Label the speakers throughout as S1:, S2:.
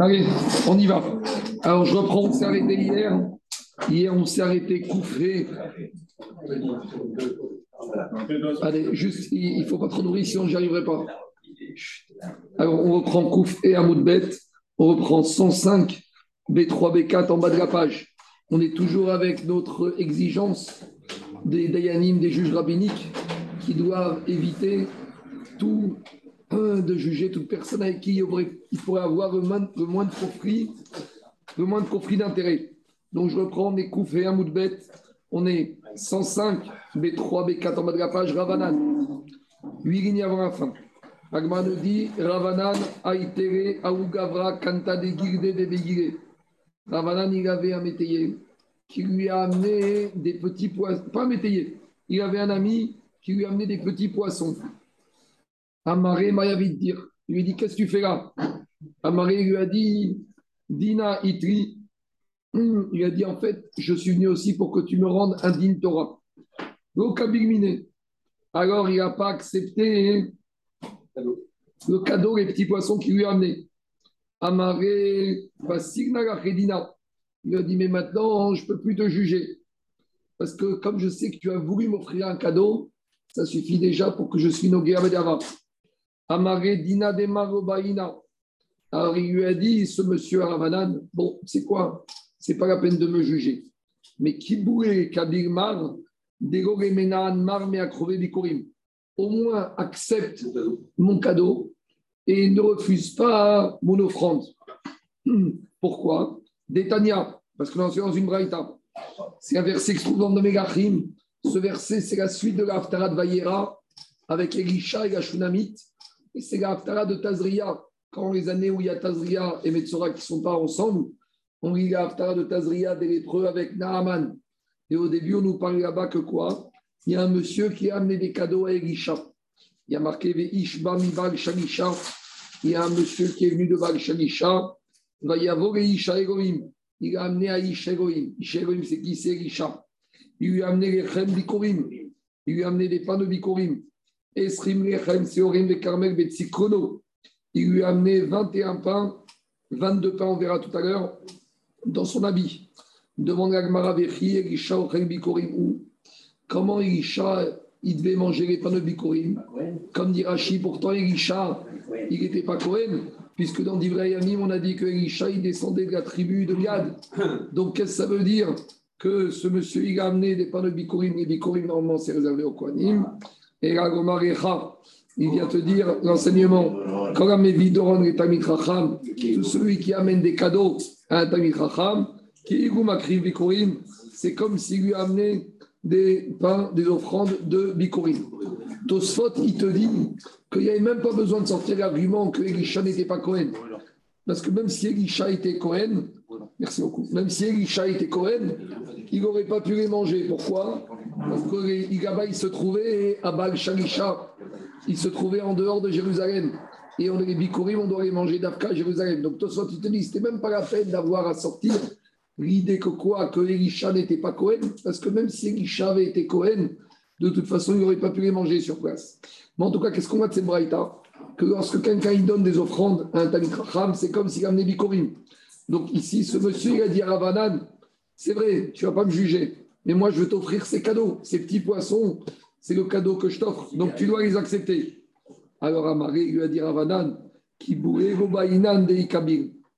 S1: Allez, on y va. Alors, je reprends, on s'est arrêté hier. Hier, on s'est arrêté couffé. Allez, juste, il ne faut pas trop nourrir, sinon j'y arriverai pas. Alors, on reprend Kouf et Amoudbet. On reprend 105, B3, B4 en bas de la page. On est toujours avec notre exigence des Dayanim, des juges rabbiniques, qui doivent éviter tout de juger toute personne avec qui il, pourrait avoir le moins, de profit, le moins de profit d'intérêt. Donc je reprends, mes coups et un moudbet. On est 105, B3, B4 en bas de la page, Ravanan. 8 lignes avant la fin. Agma nous dit Ravanan, Aïtere, Aougavra, Kanta de Gilde de. Ravanan, il avait un métayer qui lui a amené des petits poissons. Pas un métayer, il avait un ami qui lui a amené des petits poissons. Amaré m'a dire. Il lui dit Qu'est-ce que tu fais là? Amaré lui a dit Dina Itri. Hmm, il a dit En fait, je suis venu aussi pour que tu me rendes un din Torah. Alors, il n'a pas accepté le cadeau, les petits poissons qu'il lui a amené. Amaré. Il a dit Mais maintenant, je ne peux plus te juger. Parce que comme je sais que tu as voulu m'offrir un cadeau, ça suffit déjà pour que je suis nogué avec Amaré Dina de Marobaïna. Alors il lui a dit, ce monsieur Aravanan, bon, c'est quoi? C'est pas la peine de me juger. Mais Kiboué Kadir Mar, Mar Bikorim. Au moins accepte mon cadeau et ne refuse pas mon offrande. Pourquoi? Détania, parce que c'est dans une braïta. C'est un verset qui se trouve Megachim. Ce verset, c'est la suite de l'Aftarat Vayera avec Elisha et la Shunamite c'est la de Tazria. Quand les années où il y a Tazria et Metzora qui ne sont pas ensemble, on lit la de Tazria des lépreux avec Naaman. Et au début, on nous parle là-bas que quoi? Il y a un monsieur qui a amené des cadeaux à Elisha. Il y a marqué Ishba mi. Il y a un monsieur qui est venu de Bal Shalisha. Va y avoir Elisha Egoim. Il a amené à Isha Egoim. Isha Egoim, c'est qui? C'est Elisha. Il lui a amené les Chem Bikorim. Il lui a amené des panneaux Bikorim. Il lui a amené 21 pains, 22 pains, on verra tout à l'heure, dans son habit. Demande à Gmaravechi, Elisha Bikorim Comment Elisha, il devait manger les pains de Bikorim? Comme dit Rashi, pourtant Elisha, il n'était pas Kohen, puisque dans Divrei on a dit que Elisha, il descendait de la tribu de Gad. Donc qu'est-ce que ça veut dire? Que ce monsieur, il a amené des pains de Bikorim, les Bikorim, normalement, c'est réservé au Kohanim. Et la il vient te dire l'enseignement. Tout celui qui amène des cadeaux à un Tamid Chacham, c'est comme s'il lui amenait des pains, des offrandes de Bikurim. Tosfot, il te dit qu'il n'y avait même pas besoin de sortir l'argument que Elisha n'était pas Cohen. Parce que même si Elisha était Cohen, merci beaucoup, même si Elisha était Cohen, il n'aurait pas pu les manger. Pourquoi? Parce que là il se trouvait à Baal Shalisha. Il se trouvait en dehors de Jérusalem. Et on les Bikurim, on doit les manger d'Afka à Jérusalem. Donc, toi, tu te dis, c'était même pas la peine d'avoir à sortir l'idée que quoi? Que Elisha n'était pas Cohen. Parce que même si Elisha avait été Cohen, de toute façon, il n'aurait pas pu les manger sur place. Mais en tout cas, qu'est-ce qu'on voit de cette braïta? Que lorsque quelqu'un il donne des offrandes à un Tamit c'est comme s'il amenait Bikurim. Donc ici, ce monsieur, il a dit à Ravanan, c'est vrai, tu ne vas pas me juger, mais moi, je vais t'offrir ces cadeaux, ces petits poissons, c'est le cadeau que je t'offre, donc tu dois les accepter. Alors Amaré lui a dit Ravanan,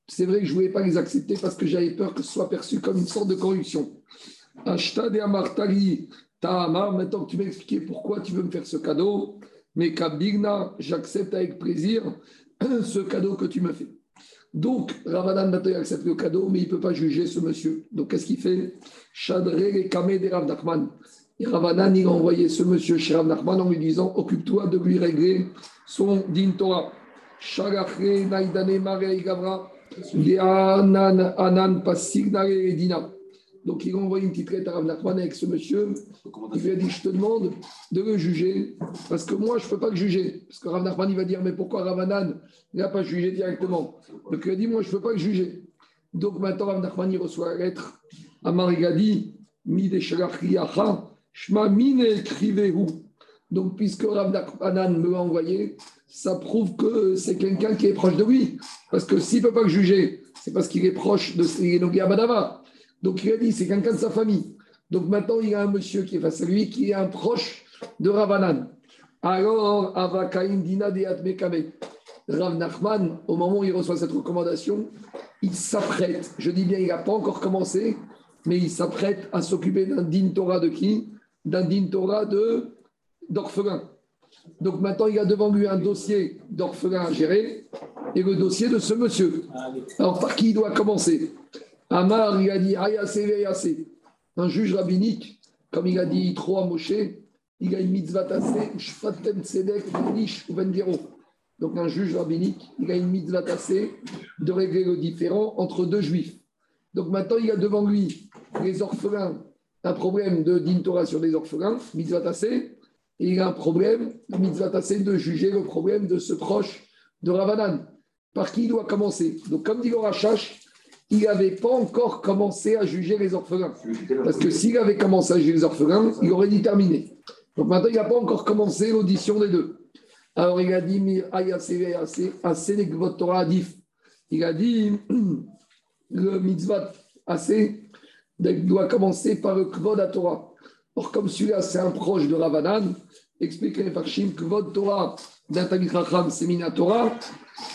S1: c'est vrai que je ne voulais pas les accepter parce que j'avais peur que ce soit perçu comme une sorte de corruption. Ashta de Amartali, maintenant que tu m'as expliqué pourquoi tu veux me faire ce cadeau, mais Kabigna, j'accepte avec plaisir ce cadeau que tu me fais. Donc, Ravanan maintenant accepte le cadeau, mais il ne peut pas juger ce monsieur. Donc, qu'est-ce qu'il fait? Chadré Kamé des Rav Nachman. Et Ravanan, il a envoyé ce monsieur chez Rav en lui disant Occupe-toi de lui régler son din Torah. Shagachre, Naïdane, Mare, Gavra, Anan. Donc, il a envoyé une petite lettre à Rav Nachman avec ce monsieur. Il lui a dit Je te demande de le juger, parce que moi, je ne peux pas le juger. Parce que Rav Nachman, il va dire Mais pourquoi Ravanan n'a pas jugé directement? Donc, il a dit Moi, je ne peux pas le juger. Donc, maintenant, Rav Nachman, il reçoit la lettre à Marigadi Mi de Shma Mine. Donc, puisque Rav Nachman me l'a envoyé, ça prouve que c'est quelqu'un qui est proche de lui. Parce que s'il ne peut pas le juger, c'est parce qu'il est proche de Nogué Badava. Donc, il a dit, c'est quelqu'un de sa famille. Donc, maintenant, il y a un monsieur qui est face à lui, qui est un proche de Ravanan. Alors, Avakaim Dina de Rav Nachman, au moment où il reçoit cette recommandation, il s'apprête, je dis bien, il n'a pas encore commencé, mais il s'apprête à s'occuper d'un din Torah de qui? D'un din Torah de, d'orphelin. Donc maintenant, il a devant lui un dossier d'orphelin à gérer et le dossier de ce monsieur. Alors, par qui il doit commencer? Amar, il a dit Un juge rabbinique, comme il a dit trop à Moshe, il a une mitzvah tassée, Shfatem Tzedek, Nish ou Vendiro. Donc un juge rabbinique, il a une mitzvah tassée de régler le différent entre deux juifs. Donc maintenant, il a devant lui les orphelins, un problème de d'intoration sur les orphelins, mitzvah tassée, et il a un problème, mitzvah tassée, de juger le problème de ce proche de Ravanan. Par qui il doit commencer? Donc comme dit le Rachash, il n'avait pas encore commencé à juger les orphelins. Parce que s'il avait commencé à juger les orphelins, il aurait dit terminé. Donc maintenant, il n'a pas encore commencé l'audition des deux. Alors il a dit, il a dit, le mitzvah assez doit commencer par le kvod à Torah. Or, comme celui-là, c'est un proche de Ravanan, explique les Farshim, kvod Torah d'un c'est Mina Torah,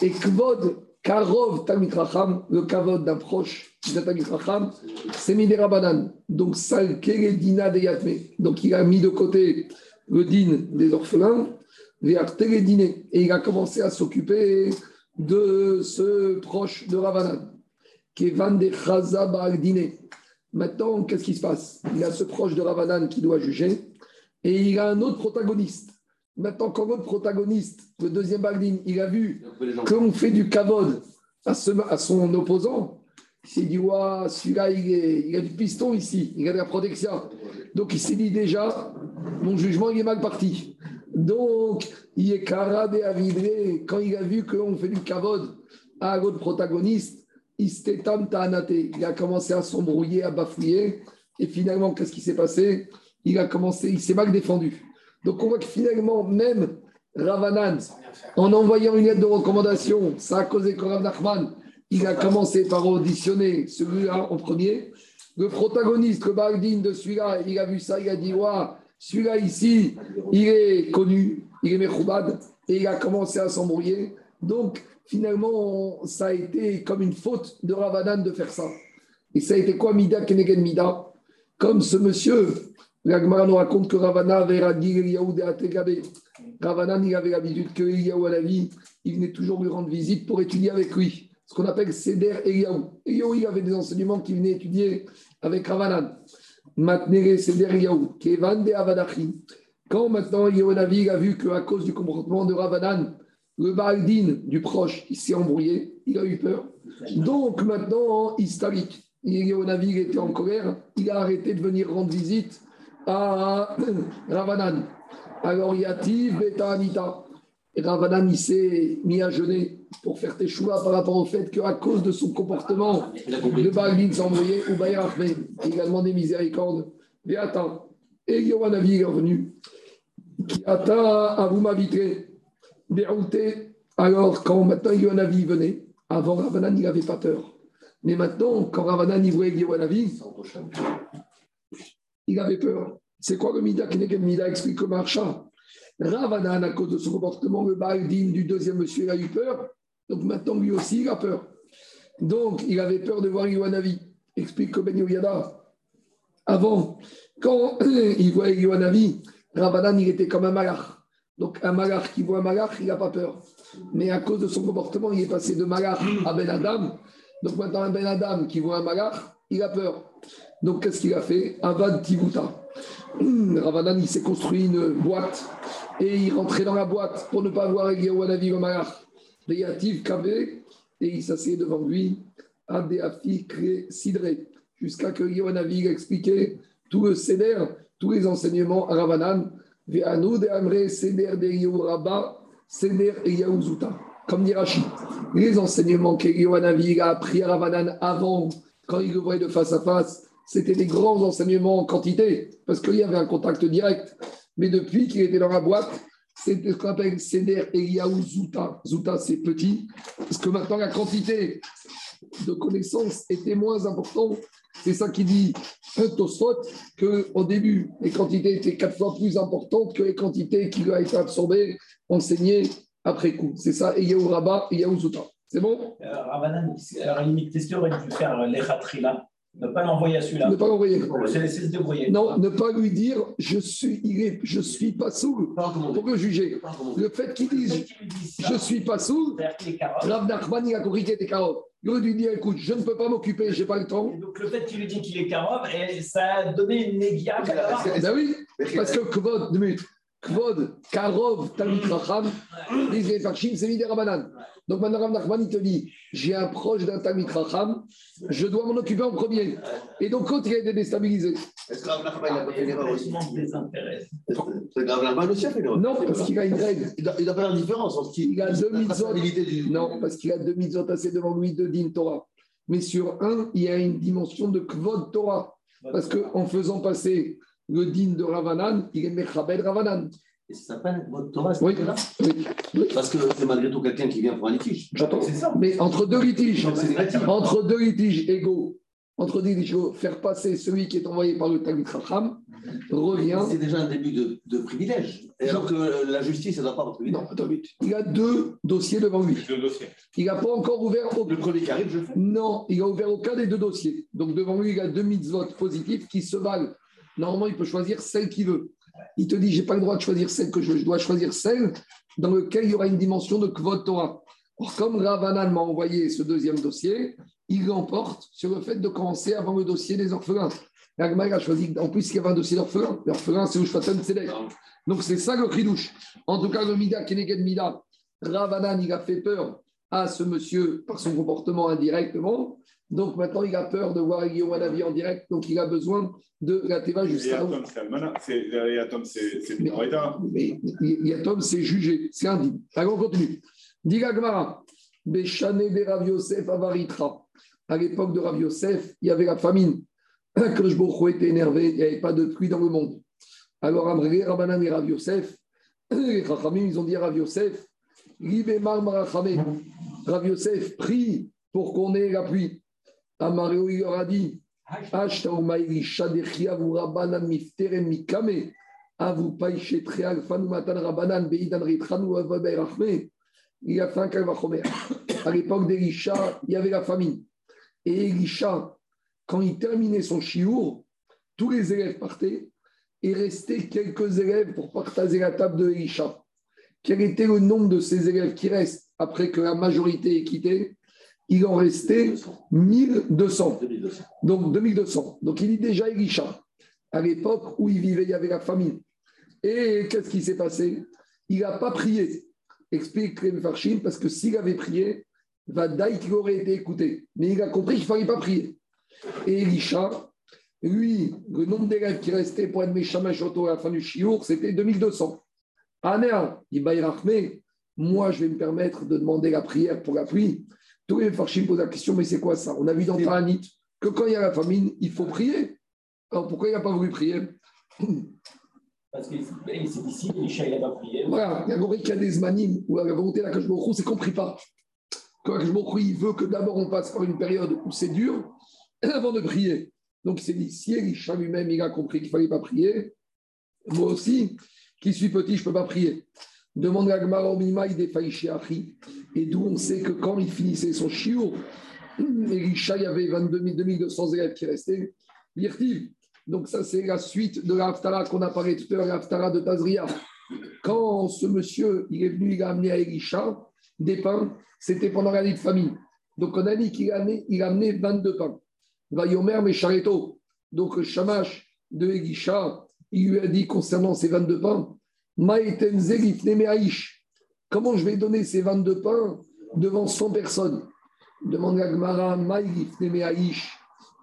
S1: et kvod Karov Tamit Racham, le kavod d'un proche d'un Tamit Racham, c'est Mina Rabanan. Donc, Sal Dina de Yatme. Donc, il a mis de côté le din des orphelins et il a commencé à s'occuper de ce proche de Ravanan, qui est Van de Chaza Maintenant, qu'est-ce qui se passe? Il a ce proche de Ravanan qui doit juger, et il a un autre protagoniste. Maintenant, quand votre protagoniste, le deuxième Bagdin, il a vu qu'on fait du kavod à, à son opposant, il s'est dit, celui-là, il, il, a du piston ici, il a de la protection. Donc, il s'est dit déjà, mon jugement, il est mal parti. Donc, il est caradé à vibrer. Quand il a vu qu'on fait du kavod à l'autre protagoniste, il a commencé à s'embrouiller, à bafouiller. Et finalement, qu'est-ce qui s'est passé? Il a commencé, il s'est mal défendu. Donc, on voit que finalement, même Ravanan, en envoyant une lettre de recommandation, ça a causé que Rav Nachman, il a commencé par auditionner celui-là en premier. Le protagoniste, le Baldin de celui-là, il a vu ça, il a dit Waouh, celui-là ici, il est connu, il est Mechoubad, et il a commencé à s'embrouiller. Donc, finalement, ça a été comme une faute de Ravadan de faire ça. Et ça a été quoi Mida Kenegen Mida? Comme ce monsieur, l'Agmara nous raconte que Ravana avait radis Eliyahu de Ategabe. Ravanan, il avait l'habitude que Eliyahu à la vie, il venait toujours lui rendre visite pour étudier avec lui. Ce qu'on appelle Seder Eliyahu. Eliyahu, il avait des enseignements qu'il venait étudier avec Ravanan. Matnere Seder Eliyahu, Kevan de Avadachi. Quand maintenant Eliyahu a vu qu'à cause du comportement de Ravanan, le Baaldin du proche, il s'est embrouillé, il a eu peur. Donc maintenant, historique, il était en colère, il a arrêté de venir rendre visite à Ravanan. Alors, Yativ, Beta Anita. Ravanan, il s'est mis à jeûner pour faire tes choix par rapport au fait qu'à cause de son comportement, le s'est embrouillé, ou il a demandé miséricorde. Et attends, et Yohanavi est revenu. Qui à vous m'habiter dérouté. Alors, quand maintenant Yonavi venait, avant Ravanan, il n'avait pas peur. Mais maintenant, quand Ravanan il voyait Yonavi, il avait peur. C'est quoi le Mida Kenegen Mida explique le marcha. Ravanan, à cause de son comportement, le Baldin du deuxième monsieur, il a eu peur. Donc maintenant, lui aussi, il a peur. Donc, il avait peur de voir Yoanavi. Explique que Ben Yoyada. Avant, quand il voyait Yoanavi, Ravanan, il était comme un malach. Donc un malach qui voit un malach, il n'a pas peur. Mais à cause de son comportement, il est passé de malach à Ben Adam. Donc maintenant, un Ben Adam qui voit un malach, il a peur. Donc qu'est-ce qu'il a fait? Avad Tibuta. Ravanan, il s'est construit une boîte et il rentrait dans la boîte pour ne pas voir le malach. Yativ Kavé, et il s'asseyait devant lui, Adéafi Sidré, jusqu'à que a expliqué tout le Seder, tous les enseignements à Ravanan comme dit Rachid, les enseignements qu'Eliyahu a appris à Ravanan avant, quand il le voyait de face à face, c'était des grands enseignements en quantité, parce qu'il y avait un contact direct. Mais depuis qu'il était dans la boîte, c'est ce qu'on appelle Seder Eliaou Zouta. Zouta, c'est petit. Parce que maintenant, la quantité de connaissances était moins importante. C'est ça qui dit Tosfot qu'au début, les quantités étaient quatre fois plus importantes que les quantités qui lui ont été absorbées, enseignées après coup. C'est ça, Eliaou Rabat, Eliaou Zouta. C'est bon?
S2: Euh, Rabbanan, à la limite, qu'est-ce faire euh, l'Echatrila? Ne pas l'envoyer à celui-là.
S1: Ne pas l'envoyer.
S2: Se laisser se débrouiller.
S1: Non, ne pas lui dire je suis, il est, je suis pas sourd pour le juger. Le fait qu'il dise je suis pas sourd, Rav Nachman il a compris qu'il était carotte. Il aurait dû dire écoute, je ne peux pas m'occuper, j'ai pas le temps.
S2: Et donc le fait qu'il lui dit qu'il est carotte, ça a donné une négia.
S1: Ben oui, parce que deux minutes. Kvod, Karov, Talmud Racham, les Farshim, c'est des Rabanan. Donc maintenant, Rav Nachman, il te dit j'ai un proche d'un Talmud Racham, je dois m'en occuper en premier. Et donc, quand il a été déstabilisé.
S3: Est-ce que Rav Nachman n'a pas fait l'erreur aussi C'est Rav Nachman aussi a fait l'erreur
S1: Non, parce qu'il a une règle.
S3: Il n'a pas la différence entre qui
S1: il a deux mitzvot.
S3: du.
S1: Non, parce qu'il a deux mitzvot assez devant lui de Din Torah. Mais sur un, il y a une dimension de Kvod Torah. Parce qu'en faisant passer le din de Ravanan, il est Mechabed Ravanan.
S3: Et ça s'appelle votre Torah,
S1: Oui,
S3: là
S1: oui.
S3: Parce que c'est malgré tout quelqu'un qui vient pour un litige.
S1: J'entends.
S2: C'est ça.
S1: Mais entre deux litiges, entre deux litiges égaux, entre deux litiges égaux, faire passer celui qui est envoyé par le Talmud Chacham revient.
S3: C'est déjà un début de, de privilège. Et alors que la justice, elle ne doit pas avoir privilège.
S1: Non, attends. Il a deux dossiers devant lui.
S4: Deux dossiers.
S1: Il n'a pas encore ouvert au...
S3: Le premier qui arrive, je fais.
S1: Non, il a ouvert aucun des deux dossiers. Donc devant lui, il a deux mitzvot positifs qui se valent. Normalement, il peut choisir celle qu'il veut. Il te dit, j'ai pas le droit de choisir celle que je veux. Je dois choisir celle dans laquelle il y aura une dimension de kvot Torah. Or, comme Ravanan m'a envoyé ce deuxième dossier, il l'emporte sur le fait de commencer avant le dossier des orphelins. L'Agma a choisi, en plus, qu'il y avait un dossier d'orphelins. L'orphelin, c'est Ushfatan Tzedek. Donc, c'est ça le cridouche. En tout cas, le Mida, Keneged Mida, Ravanan, il a fait peur à ce monsieur par son comportement indirectement. Donc, maintenant, il a peur de voir Guillaume Hanavi en direct. Donc, il a besoin de la Teva
S4: Et
S1: jusqu'à où
S4: Atom, c'est
S1: Mais- mais Yatom, c'est jugé, c'est indigne. Alors, on continue. Diga Gmara, Beshane de Rav Yosef Avaritra. À l'époque de Rav Yosef, il y avait la famine. Je était énervé, il n'y avait pas de pluie dans le monde. Alors, Amré, Rabbanan et Rav Yosef, les Chachamim, ils ont dit à Rav Yosef. Rav Yosef prie pour qu'on ait la pluie. Amareo, il leur a dit. Il a fait. À l'époque d'Elisha, il y avait la famine. Et Elisha, quand il terminait son chiour, tous les élèves partaient et restaient quelques élèves pour partager la table de Elisha. Quel était le nombre de ces élèves qui restent après que la majorité ait quitté? Il en restait 1200.
S3: 2200.
S1: Donc 2200. Donc il dit déjà Elisha, à l'époque où il vivait, il y avait la famine. Et qu'est-ce qui s'est passé? Il n'a pas prié. Explique les Farshim, parce que s'il avait prié, Vadaï qu'il aurait été écouté. Mais il a compris qu'il ne fallait pas prier. Et Elisha, lui, le nombre d'élèves qui restaient pour être Meshamash Oto à la fin du Chiour, c'était 2200. Anéa, il va y rachmer. Moi, je vais me permettre de demander la prière pour la pluie. Tous les Farshim posent la question, mais c'est quoi ça? On a vu dans Ta'anit que quand il y a la famine, il faut prier. Alors pourquoi il n'a pas voulu prier?
S2: Parce que c'est ici, il n'a pas prié.
S1: Voilà, il y a compris qu'il y a des où la volonté de la Kajmorou, c'est qu'on ne prie pas. Quand Kajmorou, il veut que d'abord on passe par une période où c'est dur avant de prier. Donc il s'est dit, si Elisha lui-même, il a compris qu'il ne fallait pas prier, moi aussi, qui suis petit, je ne peux pas prier. Demande à Gmara au Mimaï des. Et d'où on sait que quand il finissait son chiour, Elisha, il y avait 22 000, 2200 élèves qui restaient. Donc ça, c'est la suite de la Haftara qu'on a parlé tout à l'heure, la Haftara de Tazria. Quand ce monsieur, il est venu, il a amené à Elisha des pains, c'était pendant l'année de famine. Donc on a dit qu'il a amené, a amené 22 pains. Vayomer Meshareto. Donc le shamash de Elisha, il lui a dit concernant ces 22 pains. Comment je vais donner ces 22 pains devant 100 personnes? Demande Lifne Me'aïch.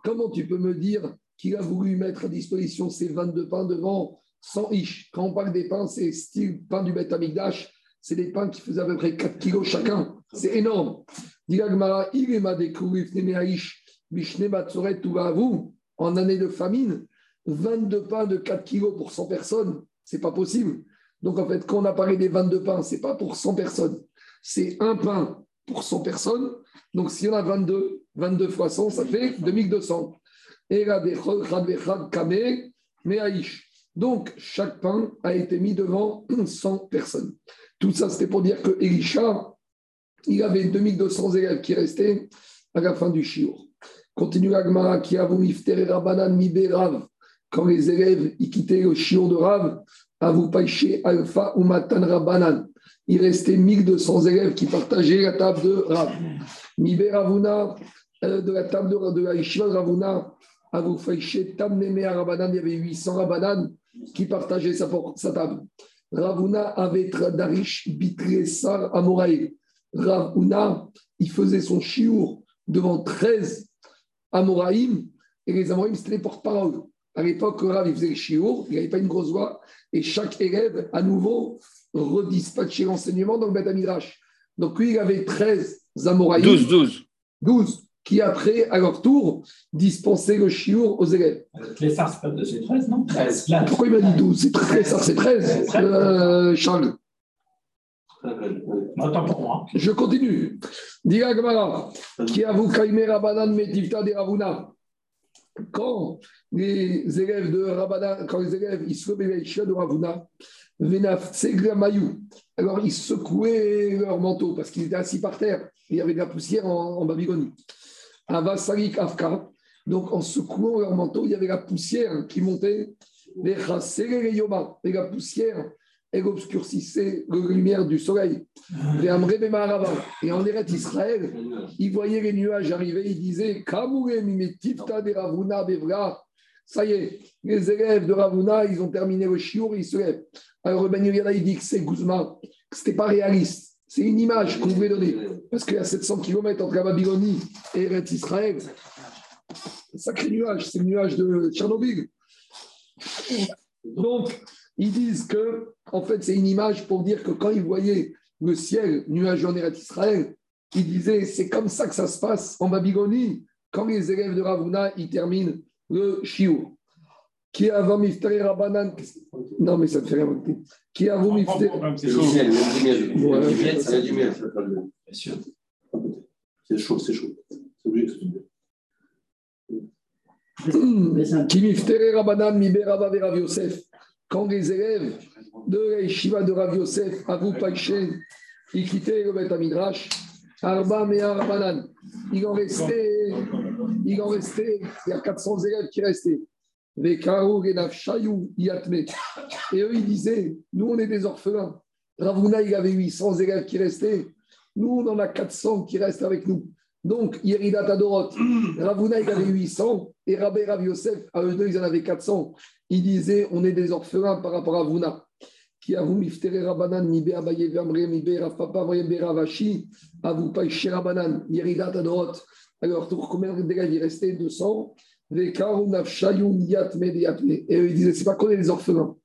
S1: Comment tu peux me dire qu'il a voulu mettre à disposition ces 22 pains devant 100 ish? Quand on parle des pains, c'est style pain du Beth Amikdash, c'est des pains qui faisaient à peu près 4 kilos chacun. C'est énorme. Dit la Gemara, il en année de famine, 22 pains de 4 kilos pour 100 personnes, C'est pas possible. Donc en fait, quand on a parlé des 22 pains, c'est pas pour 100 personnes. C'est un pain pour 100 personnes. Donc s'il y en a 22, 22 fois 100, ça fait 2200. Et. Donc chaque pain a été mis devant 100 personnes. Tout ça, c'était pour dire que Elisha, il avait 2200 élèves qui restaient à la fin du shiur. Continue l'agmara qui a voulu Rabanan Rav. Quand les élèves ils quittaient le shiur de Rav, vous Païché Alpha ou Matan Rabanan. Il restait 1200 élèves qui partageaient la table de Rav. Mibé Ravuna, euh, de la table de, de la Yeshiva Ravuna, Avou Païché Tamneme Rabanan, il y avait 800 Rabanan qui partageaient sa, sa table. Ravuna avait Darish Bitresar Amoraï. Ravuna, il faisait son chiour devant 13 Amoraïm, et les Amoraïm, c'était les porte-parole. À l'époque, Rav, il faisait le chiour, il n'avait pas une grosse voix, et chaque élève, à nouveau, redispatchait l'enseignement dans le Beth. Donc lui, il avait 13 Amoraïm.
S5: 12, 12.
S1: 12 qui après, à leur tour, dispensaient le chiour aux élèves.
S2: Les c'est pas de ces 13, non? 13.
S1: Pourquoi il m'a dit 12 C'est 13, c'est 13, euh, Charles.
S2: Attends pour moi.
S1: Je continue. Diga Gamara, qui avoue Kaimé Rabanan Metivta de Ravuna. Quand les élèves de Rabanan, quand les élèves, ils se de Ravuna, alors ils secouaient leur manteau parce qu'ils étaient assis par terre. Il y avait de la poussière en, en Babylonie. Avasalik Afka. Donc en secouant leur manteau, il y avait la poussière qui montait. Et la poussière elle obscurcissait la lumière du soleil. Et en Eret Israël, ils voyaient les nuages arriver, ils disaient Ça y est, les élèves de Ravuna, ils ont terminé le chiour, ils se lèvent. Alors Ben il dit que c'est Guzma, que ce n'était pas réaliste. C'est une image qu'on voulait donner. Parce qu'il y a 700 km entre la Babylonie et Eret Israël. Un sacré nuage, c'est le nuage de Tchernobyl. Donc, ils disent que, en fait, c'est une image pour dire que quand ils voyaient le ciel nuageux en Eretz Israël, ils disaient c'est comme ça que ça se passe en Babylonie quand les élèves de Ravuna ils terminent le shiur. Qui a miftari rabanan Non, mais ça ne fait rien. Qui a miftari
S3: C'est chaud, c'est chaud. C'est obligé que
S1: c'est Qui miftari rabanan mi berava verav Yosef quand les élèves de l'Eshiva de Rav Yosef, Avou Païchen, ils quittaient le Beth Arba Mea Banan, il en restait, il en il y a 400 élèves qui restaient. Et eux, ils disaient, nous, on est des orphelins. Ravuna, il avait 800 élèves qui restaient. Nous, on en a 400 qui restent avec nous. Donc, Yeridat Adorot, Ravuna, il avait 800, et Rabbi Rav Yosef, à eux deux, ils en avaient 400. Ils disaient, on est des orphelins par rapport à Vuna. Qui a Rabanan, Mibe Abaye Vamre, Mibe Rafapa, Voyembe Ravashi, à vous païcher Rabanan, Yeridat Adorot. Alors, combien d'élèves il restait 200 Et eux, ils disaient, c'est pas qu'on est des orphelins.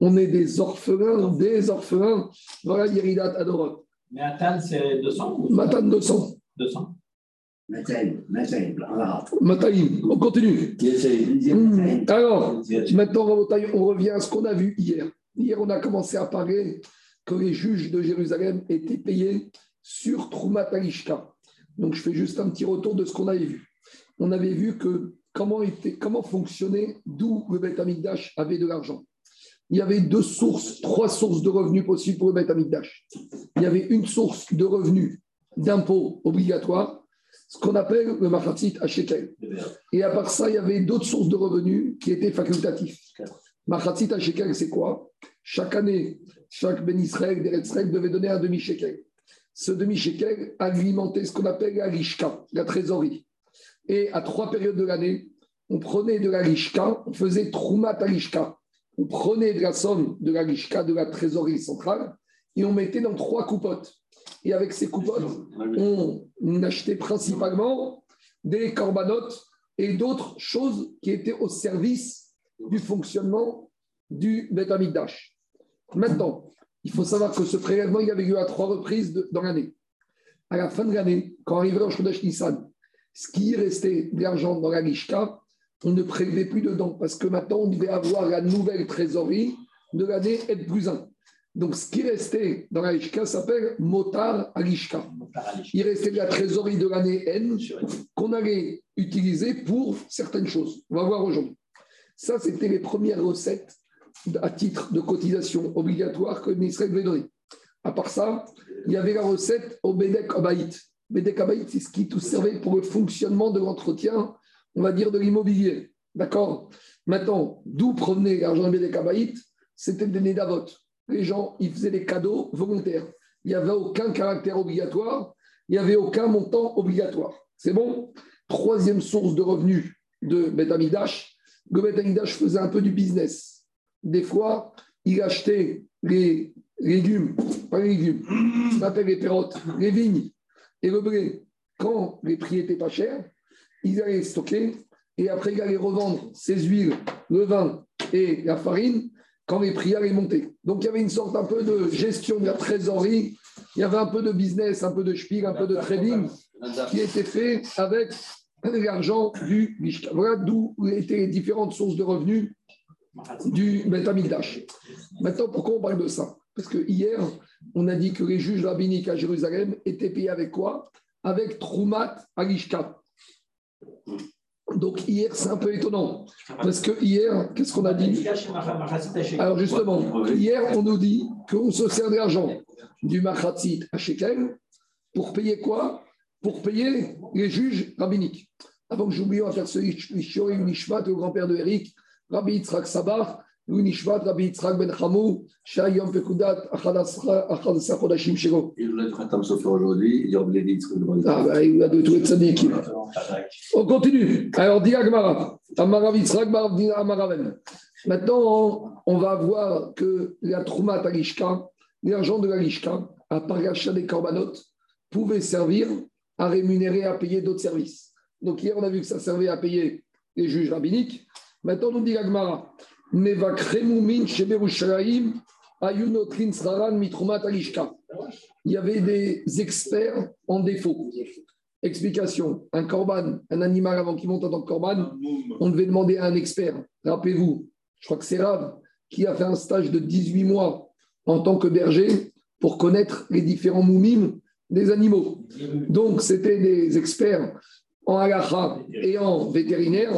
S1: On est des orphelins, des orphelins. Voilà, Yeridat Adorot.
S2: Mais Atan, c'est 200
S1: Matan, 200.
S2: 200.
S1: Mataïm, on continue. Hmm. Alors, maintenant, on revient à ce qu'on a vu hier. Hier, on a commencé à parler que les juges de Jérusalem étaient payés sur Troumat Donc, je fais juste un petit retour de ce qu'on avait vu. On avait vu que comment, était, comment fonctionnait, d'où le Beth Amikdash avait de l'argent. Il y avait deux sources, trois sources de revenus possibles pour le Beth Amikdash. Il y avait une source de revenus d'impôts obligatoires ce qu'on appelle le machatzit à shekel. Et à part ça, il y avait d'autres sources de revenus qui étaient facultatifs. Machatzit à shekel, c'est quoi? Chaque année, chaque Ben Israël, Israël devait donner un demi-shekel. Ce demi-shekel alimentait ce qu'on appelle la rishka, la trésorerie. Et à trois périodes de l'année, on prenait de la rishka, on faisait troumat à rishka. On prenait de la somme de la rishka, de la trésorerie centrale, et on mettait dans trois coupottes. Et avec ces coupottes, on achetait principalement des corbanotes et d'autres choses qui étaient au service du fonctionnement du Beth Amikdash. Maintenant, il faut savoir que ce prélèvement, il avait lieu à trois reprises dans l'année. À la fin de l'année, quand arrivait le Chodesh Nissan, ce qui restait de l'argent dans la Gishka, on ne prélevait plus dedans parce que maintenant, on devait avoir la nouvelle trésorerie de l'année N plus 1. Donc, ce qui restait dans la Lishka s'appelle Motar Alishka. Il restait la trésorerie de l'année N qu'on allait utiliser pour certaines choses. On va voir aujourd'hui. Ça, c'était les premières recettes à titre de cotisation obligatoire que le ministère devait donner. À part ça, il y avait la recette au Bedek Abaït. Bedek Abaït, c'est ce qui tout servait pour le fonctionnement de l'entretien, on va dire, de l'immobilier. D'accord? Maintenant, d'où provenait l'argent de Bedek Abaït C'était des Nédavot. Les gens, ils faisaient des cadeaux volontaires. Il n'y avait aucun caractère obligatoire, il n'y avait aucun montant obligatoire. C'est bon? Troisième source de revenus de Betamidash, le Betamidash faisait un peu du business. Des fois, il achetait les légumes, pas les légumes, on appelle les pérottes, les vignes et le blé. Quand les prix étaient pas chers, ils allaient stocker et après ils allaient revendre ces huiles, le vin et la farine quand les prix allaient monter. Donc il y avait une sorte un peu de gestion de la trésorerie, il y avait un peu de business, un peu de spiel, un peu de trading qui était fait avec l'argent du Mishka. Voilà d'où étaient les différentes sources de revenus du Betamikdash. Maintenant, pourquoi on parle de ça? Parce que hier, on a dit que les juges rabbiniques à Jérusalem étaient payés avec quoi? Avec Troumat Alishka. Donc hier, c'est un peu étonnant. Parce que hier, qu'est-ce qu'on a dit Alors justement, hier, on nous dit qu'on se sert de l'argent du Machatzit à Shekel pour payer quoi? Pour payer les juges rabbiniques. Avant que j'oublie, on va faire ce Ishori Nishmat, le grand-père de Eric, Rabbi Yitzhak Sabach, On continue. Alors, dit Agmara. Maintenant, on va voir que la Troumat Alishka, l'argent de la Lishka, à part l'achat des korbanot, pouvait servir à rémunérer, à payer d'autres services. Donc hier, on a vu que ça servait à payer les juges rabbiniques. Maintenant, on dit Agmara. Il y avait des experts en défaut. Explication. Un corban, un animal avant qu'il monte en tant que corban, on devait demander à un expert. Rappelez-vous, je crois que c'est Rav qui a fait un stage de 18 mois en tant que berger pour connaître les différents moumim des animaux. Donc, c'était des experts en halacha et en vétérinaire.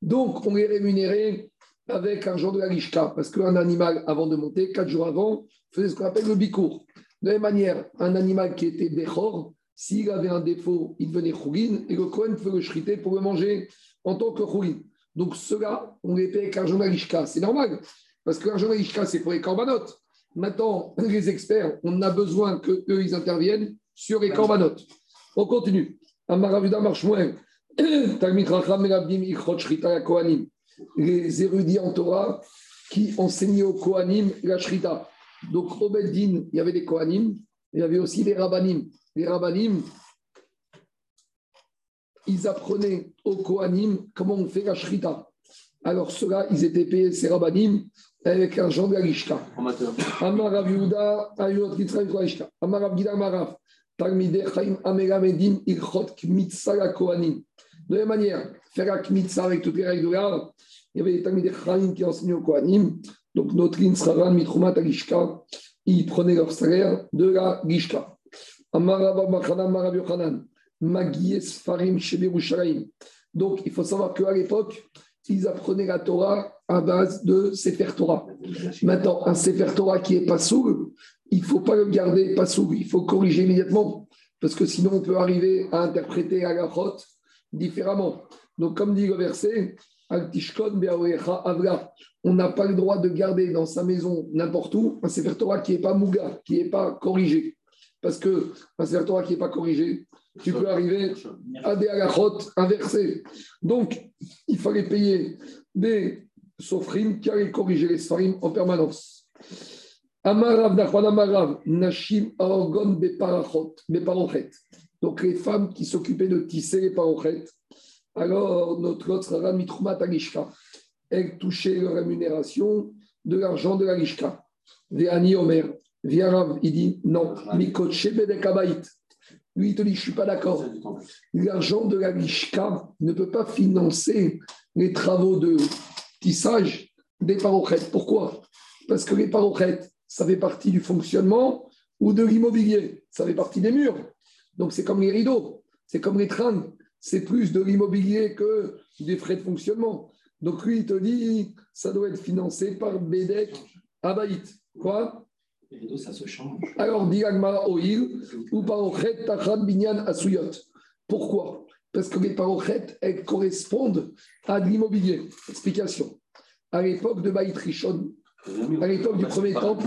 S1: Donc, on est rémunéré avec un jour de la lishka, parce qu'un animal, avant de monter, quatre jours avant, faisait ce qu'on appelle le bicourt. De la même manière, un animal qui était bechor, s'il avait un défaut, il devenait chougin, et le Kohen peut le shriter pour le manger en tant que chougin. Donc, ceux-là, on les paye avec l'argent de la. C'est normal, parce que l'argent de la c'est pour les corbanotes. Maintenant, les experts, on a besoin qu'eux, ils interviennent sur les corbanotes. On continue. Amaravuda marche moins. Les érudits en Torah qui enseignaient aux Kohanim la Shrita. Donc, au Beddin, il y avait des Kohanim, il y avait aussi des Rabbanim. Les Rabbanim, ils apprenaient aux Kohanim comment on fait la Shrita. Alors, ceux-là, ils étaient payés, ces Rabbanim, avec l'argent de la Lishka. Yehuda, Ayot Lishka. Chaim Amelamedim Ilchot Kmitsa la Kohanim. De la même manière, faire la Kmitsa avec toutes les règles de l'art, il y avait des Talmidei Chaim qui enseignaient au Kohanim. Donc, notre Sraran Mitrumat Agishka, ils prenaient leur salaire de la Gishka. Donc, il faut savoir qu'à l'époque, ils apprenaient la Torah à base de Sefer Torah. Maintenant, un Sefer Torah qui est pas sourd, il ne faut pas le garder pas sourd, il faut corriger immédiatement, parce que sinon on peut arriver à interpréter la gachote différemment. Donc, comme dit le verset, on n'a pas le droit de garder dans sa maison n'importe où un Sefer Torah qui n'est pas mouga, qui n'est pas corrigé. Parce que un Sefer Torah qui n'est pas corrigé, tu peux arriver à des halakhot inversés. Donc, il fallait payer des sofrim qui allaient corriger les sfarim en permanence. Amarav Nachman Amarav, Nashim Aorgon Beparochet. Donc, les femmes qui s'occupaient de tisser les parochet, alors notre autre sera Mitrumat Alishka. Elles touchaient leur rémunération de l'argent de la Lishka. Véani Omer, Viarav, il dit non, Mikotche Bedekabait. Lui, il te dit, je ne suis pas d'accord. L'argent de la Lishka ne peut pas financer les travaux de tissage des parochettes. Pourquoi? Parce que les parochettes, ça fait partie du fonctionnement ou de l'immobilier. Ça fait partie des murs. Donc c'est comme les rideaux, c'est comme les trains. C'est plus de l'immobilier que des frais de fonctionnement. Donc lui, il te dit, ça doit être financé par Bedek Abaït. Quoi?
S2: Les rideaux, ça se change.
S1: Alors, dit Agmara Oil, ou Parochet Tachad Binyan Asuyot. Pourquoi? Parce que les parochettes, elles correspondent à de l'immobilier. Explication. À l'époque de Baït Rishon, à l'époque du premier temple,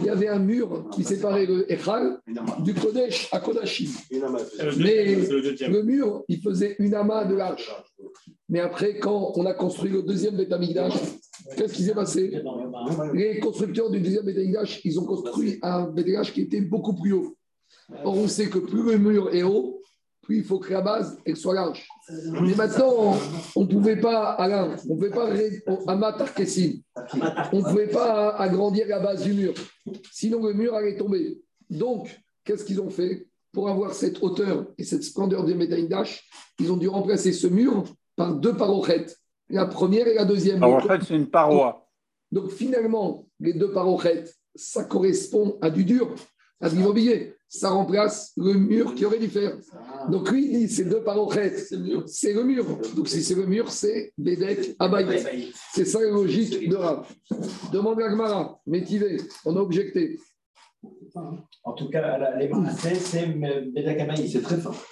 S1: il y avait un mur qui séparait le Echal du Kodesh à Kodashim. Mais le mur, il faisait une amas de large. Mais après, quand on a construit le deuxième Betamigdash, qu'est-ce qui s'est passé Les constructeurs du deuxième Betamigdash, ils ont construit un Betamigdash qui était beaucoup plus haut. Or, on sait que plus le mur est haut, plus il faut que la base elle soit large. Mais maintenant, on ne pouvait pas, Alain, on ne pouvait pas, Amatar Kessim, on ne pouvait pas agrandir la base du mur. Sinon, le mur allait tomber. Donc, qu'est-ce qu'ils ont fait Pour avoir cette hauteur et cette splendeur du Betamigdash, ils ont dû remplacer ce mur par deux parochettes. La première et la deuxième.
S5: Parochet, c'est une paroi.
S1: Donc finalement, les deux parochettes, ça correspond à du dur, à de l'immobilier. Ça remplace le mur qui aurait dû faire. Donc lui, il dit, c'est deux parochettes, c'est le mur. Donc si c'est le mur, c'est Bédek Abaï. C'est ça la logique de Rav. Demande à Gmara, métivé, on a objecté.
S2: En tout cas, les c'est c'est Bédak Abaï.
S3: C'est très fort.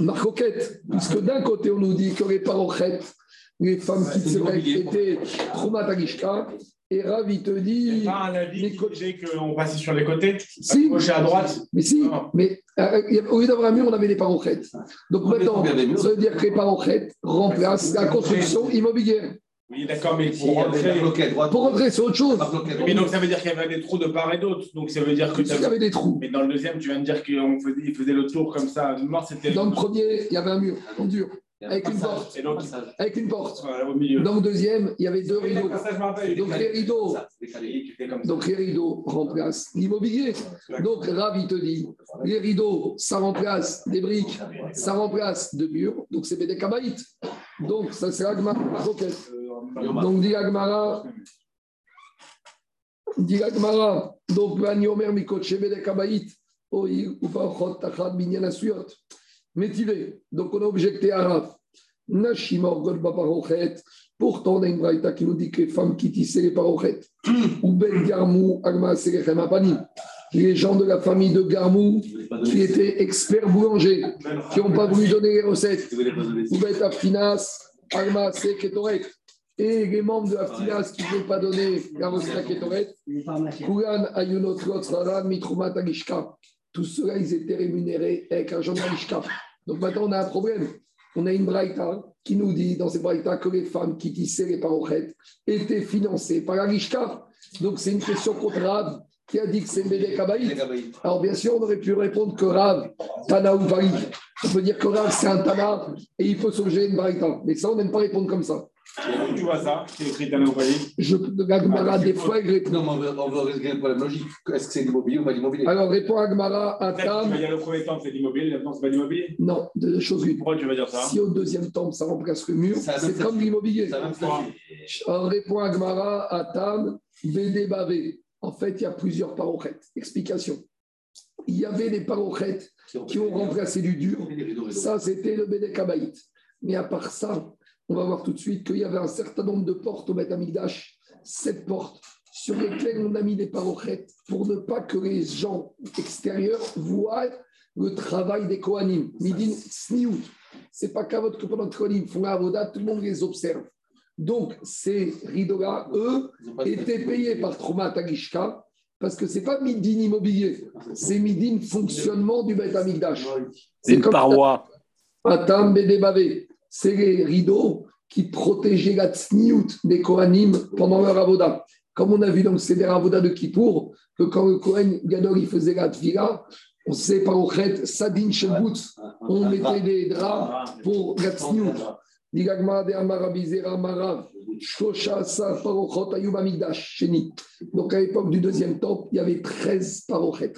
S1: Marcoquette, puisque d'un côté, on nous dit que les parochettes, les femmes qui
S3: c'est
S1: se
S3: l'immobilier.
S1: étaient traumatagishka, et Rav, il te dit.
S4: pas un avis
S1: les
S4: qui
S1: co-
S4: disait qu'on passait sur les côtés,
S1: Si.
S4: à gauche et à droite.
S1: Mais si,
S4: Non.
S1: mais euh, a- au lieu d'avoir un mur, on avait des parochettes. Donc
S3: On
S1: maintenant, ça veut dire que les parochettes remplacent la construction immobilière.
S4: Oui, d'accord, mais pour rentrer.
S1: Pour rentrer, c'est autre chose.
S4: Mais donc ça veut dire qu'il y avait des trous de part et d'autre. Donc ça veut dire que.
S1: Il y avait des trous.
S4: Mais dans le deuxième, tu viens de dire qu'on faisait, le tour comme ça. Mort, c'était.
S1: Dans le premier, il y avait un mur en dur, avec une porte.
S4: Et donc,
S1: Avec une porte.
S4: voilà, au milieu.
S1: Dans le deuxième, il y avait deux rideaux. Donc les rideaux,
S3: Ça, décalé.
S4: Ça.
S1: donc les rideaux remplacent l'immobilier. Donc Rav, il te dit, les rideaux, ça remplace des briques, ça remplace de murs. Donc c'est des. Donc ça c'est Agmara. Donc dit Agmara, dit Agmara, donc Vani Omer Mikotche Bedek Kabaït, Oï, Upachot Tachad Binyan Asuyot. Métivé. Donc on a objecté à Rav. Nashimor God Baparochet. Pourtant, on a une braïta qui nous dit que les femmes qui tissaient les parochettes, ou Ben Garmou, Agma Selechem Apanim, les gens de la famille de Garmou, qui étaient experts boulangers, qui n'ont pas voulu donner les recettes, ou Ben Aftinas, Agma Seketoret, et les membres de Aftinas qui ne veulent pas donner la recette à Ketoret, Kulan Ayunot Lotzraran Mitrumat Agishka. Tous ceux-là, ils étaient rémunérés avec un journal Agishka. Donc maintenant, on a un problème. On a une braïta qui nous dit dans cette braïta que les femmes qui tissaient les parochettes étaient financées par Agishka. Donc c'est une question contre Rav qui a dit que c'est Kabaït. Alors bien sûr, on aurait pu répondre que Rav, Tana ou Vari. On peut dire que Rav, c'est un Tana et il faut s'objet une braïta. Mais ça, on n'aime pas répondre comme ça.
S4: Tu vois ça C'est écrit dans.
S1: Je, la Gemara, des fois, il répond.
S3: Non, mais on veut régler le problème logique. Est-ce que c'est l'immobilier ou pas l'immobilier
S1: Alors répond Agmara à Tam.
S4: qu'il va dire le premier temps, c'est l'immobilier, maintenant, c'est pas l'immobilier.
S1: Non, deux choses.
S4: Pourquoi tu vas dire ça?
S1: Si au deuxième temps, ça remplace le mur, c'est comme l'immobilier.
S3: Va.
S1: Alors, répond Agmara, Atam, Bédé Bavé. En fait, il y a plusieurs parochettes. Explication. Il y avait des parochettes qui ont remplacé du dur. Ça, c'était le Bédé Kabaït. Mais à part ça, on va voir tout de suite qu'il y avait un certain nombre de portes au Beth Amikdash, sept portes, sur lesquelles on a mis des parochettes pour ne pas que les gens extérieurs voient le travail des Kohanim. Midin Sniout. C'est pas qu'à votre que pendant Kohanim font la avoda, tout le monde les observe. Donc, ces rideaux-là, eux, étaient payés par Trouma Tagishka parce que c'est pas Midin immobilier, c'est Midin fonctionnement du Beth Amikdash.
S5: C'est une paroi.
S1: Atam Bedebavé, c'est les rideaux qui protégeaient la tsniout des Kohanim pendant leur avoda. Comme on a vu dans le Seder Avoda de Kippour, que quand le Kohen Gadol il faisait la tvila, on sait par Ochet, Sadin Shebutz, on mettait des draps pour la tsniout. Donc à l'époque du deuxième temple, il y avait 13 parochets.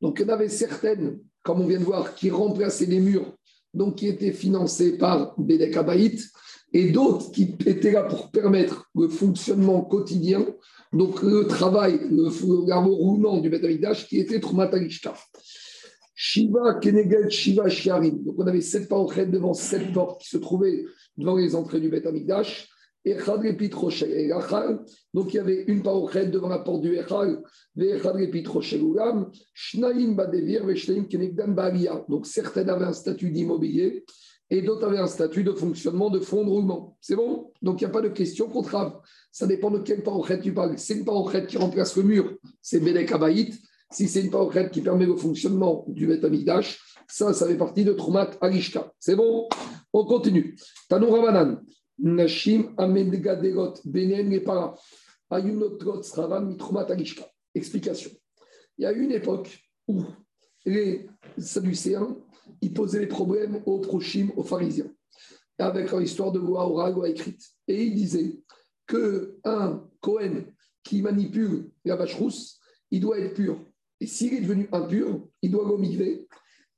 S1: Donc il y en avait certaines, comme on vient de voir, qui remplaçaient les murs donc qui était financé par Abaït, et d'autres qui étaient là pour permettre le fonctionnement quotidien, donc le travail, le, le roulement du Betamikdash qui était Trumatalishta. Shiva, Kenegel, Shiva, Shiarim. Donc on avait sept parochettes devant sept portes qui se trouvaient devant les entrées du Betamikdash. Donc il y avait une parochet devant la porte du Echal. Donc certaines avaient un statut d'immobilier et d'autres avaient un statut de fonctionnement de fonds de roulement. C'est bon? Donc il n'y a pas de question qu'on trave. Ça dépend de quelle parochet tu parles. C'est une parochet qui remplace le mur, c'est Bedek Abaït. Si c'est une parochet qui permet le fonctionnement du Betamikdash, ça, ça fait partie de Trumat Alishka. C'est bon? On continue. Tanou Ramadan. Nashim Benen Lepara. Ayunotrot Mitrumat Alishka. Explication. Il y a une époque où les Sadducéens ils posaient les problèmes aux prochim, aux pharisiens, avec leur histoire de loi orale, loi écrite. Et ils disaient qu'un Cohen qui manipule la vache rousse, il doit être pur. Et s'il est devenu impur, il doit l'omiver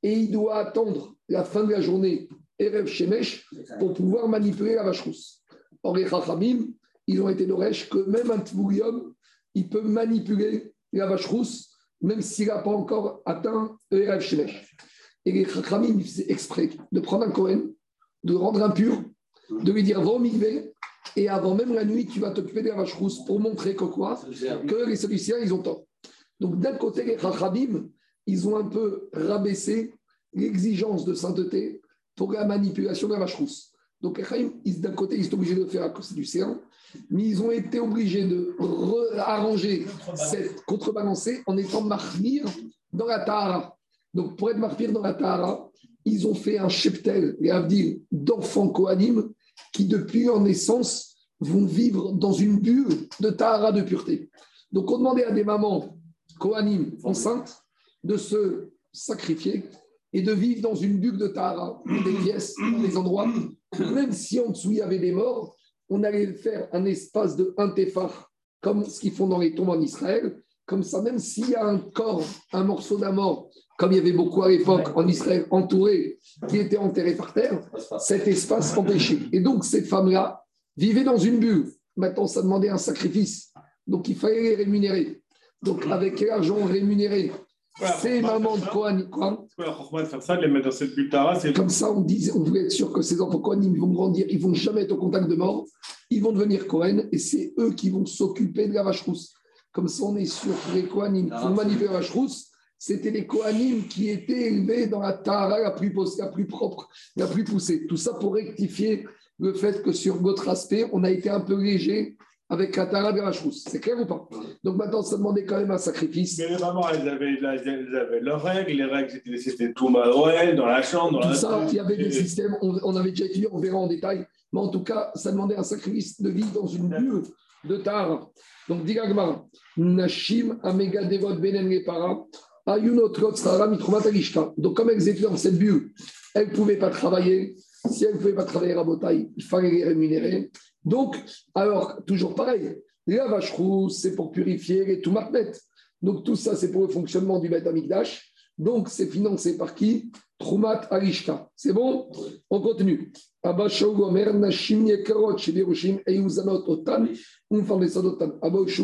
S1: et il doit attendre la fin de la journée, Erev Shemesh, pour pouvoir manipuler la vache rousse. Or, les Chachamim, ils ont été d'Oresh que même un Tvourium, il peut manipuler la vache rousse, même s'il n'a pas encore atteint Erev Shemesh. Et les Chachamim faisaient exprès de prendre un Cohen, de le rendre impur, de lui dire va au et avant même la nuit, tu vas t'occuper de la vache rousse pour montrer que quoi? Que les Sadduciens, ils ont tort. Donc, d'un côté, les Chachamim, ils ont un peu rabaissé l'exigence de sainteté pour la manipulation de la vache rousse. Donc, d'un côté, ils sont obligés de faire à cause du séant, mais ils ont été obligés de arranger cette contrebalancer en étant marmir dans la Tahara. Donc, pour être marmir dans la Tahara, ils ont fait un cheptel, les Abdil, d'enfants Kohanim qui, depuis leur naissance, vont vivre dans une bulle de Tahara de pureté. Donc, on demandait à des mamans Kohanim enceintes de se sacrifier et de vivre dans une bulle de Tahara, des pièces, des endroits, même si en dessous il y avait des morts, on allait faire un espace de un téphar, comme ce qu'ils font dans les tombes en Israël. Comme ça, même s'il y a un corps, un morceau d'un mort, comme il y avait beaucoup à l'époque en Israël entouré, qui était enterré par terre, cet espace empêché. Et donc, ces femmes-là vivaient dans une bulle. Maintenant, ça demandait un sacrifice. Donc, il fallait les rémunérer. Donc, avec l'argent rémunéré, c'est maman de Kohan. Quoi
S4: de faire ça, de les mettre dans cette bulle
S1: Comme ça, on, disait, on voulait être sûr que ces enfants Kohan, ils vont grandir, ils vont jamais être au contact de mort, ils vont devenir Kohen et c'est eux qui vont s'occuper de la vache rousse. Comme ça, on est sûr que les Kohanim qui manipuler la vache rousse, c'était les Kohanim qui étaient élevés dans la Tahara la plus, la plus propre, la plus poussée. Tout ça pour rectifier le fait que sur votre aspect, on a été un peu léger avec la Tara de la C'est clair ou pas? Donc maintenant, ça demandait quand même un sacrifice.
S4: Mais les mamans, elles avaient, elles avaient leurs règles. Les règles, c'était tout Noël, dans la chambre. Dans
S1: tout
S4: la
S1: ça, il y avait des systèmes, on, avait déjà étudié, on verra en détail. Mais en tout cas, ça demandait un sacrifice de vie dans une bulle de Tara. Donc, Digagma, Nashim, Amega Devot, Benen Repara, donc, comme elles étaient dans cette bulle, elles ne pouvaient pas travailler. Si elles ne pouvaient pas travailler à Botaï, il fallait les rémunérer. Donc, alors, toujours pareil, la vache rousse, c'est pour purifier les Toumarmet. Donc, tout ça, c'est pour le fonctionnement du Beth Amikdash. Donc, c'est financé par qui? Trumat Arishka. C'est bon? On continue. Abba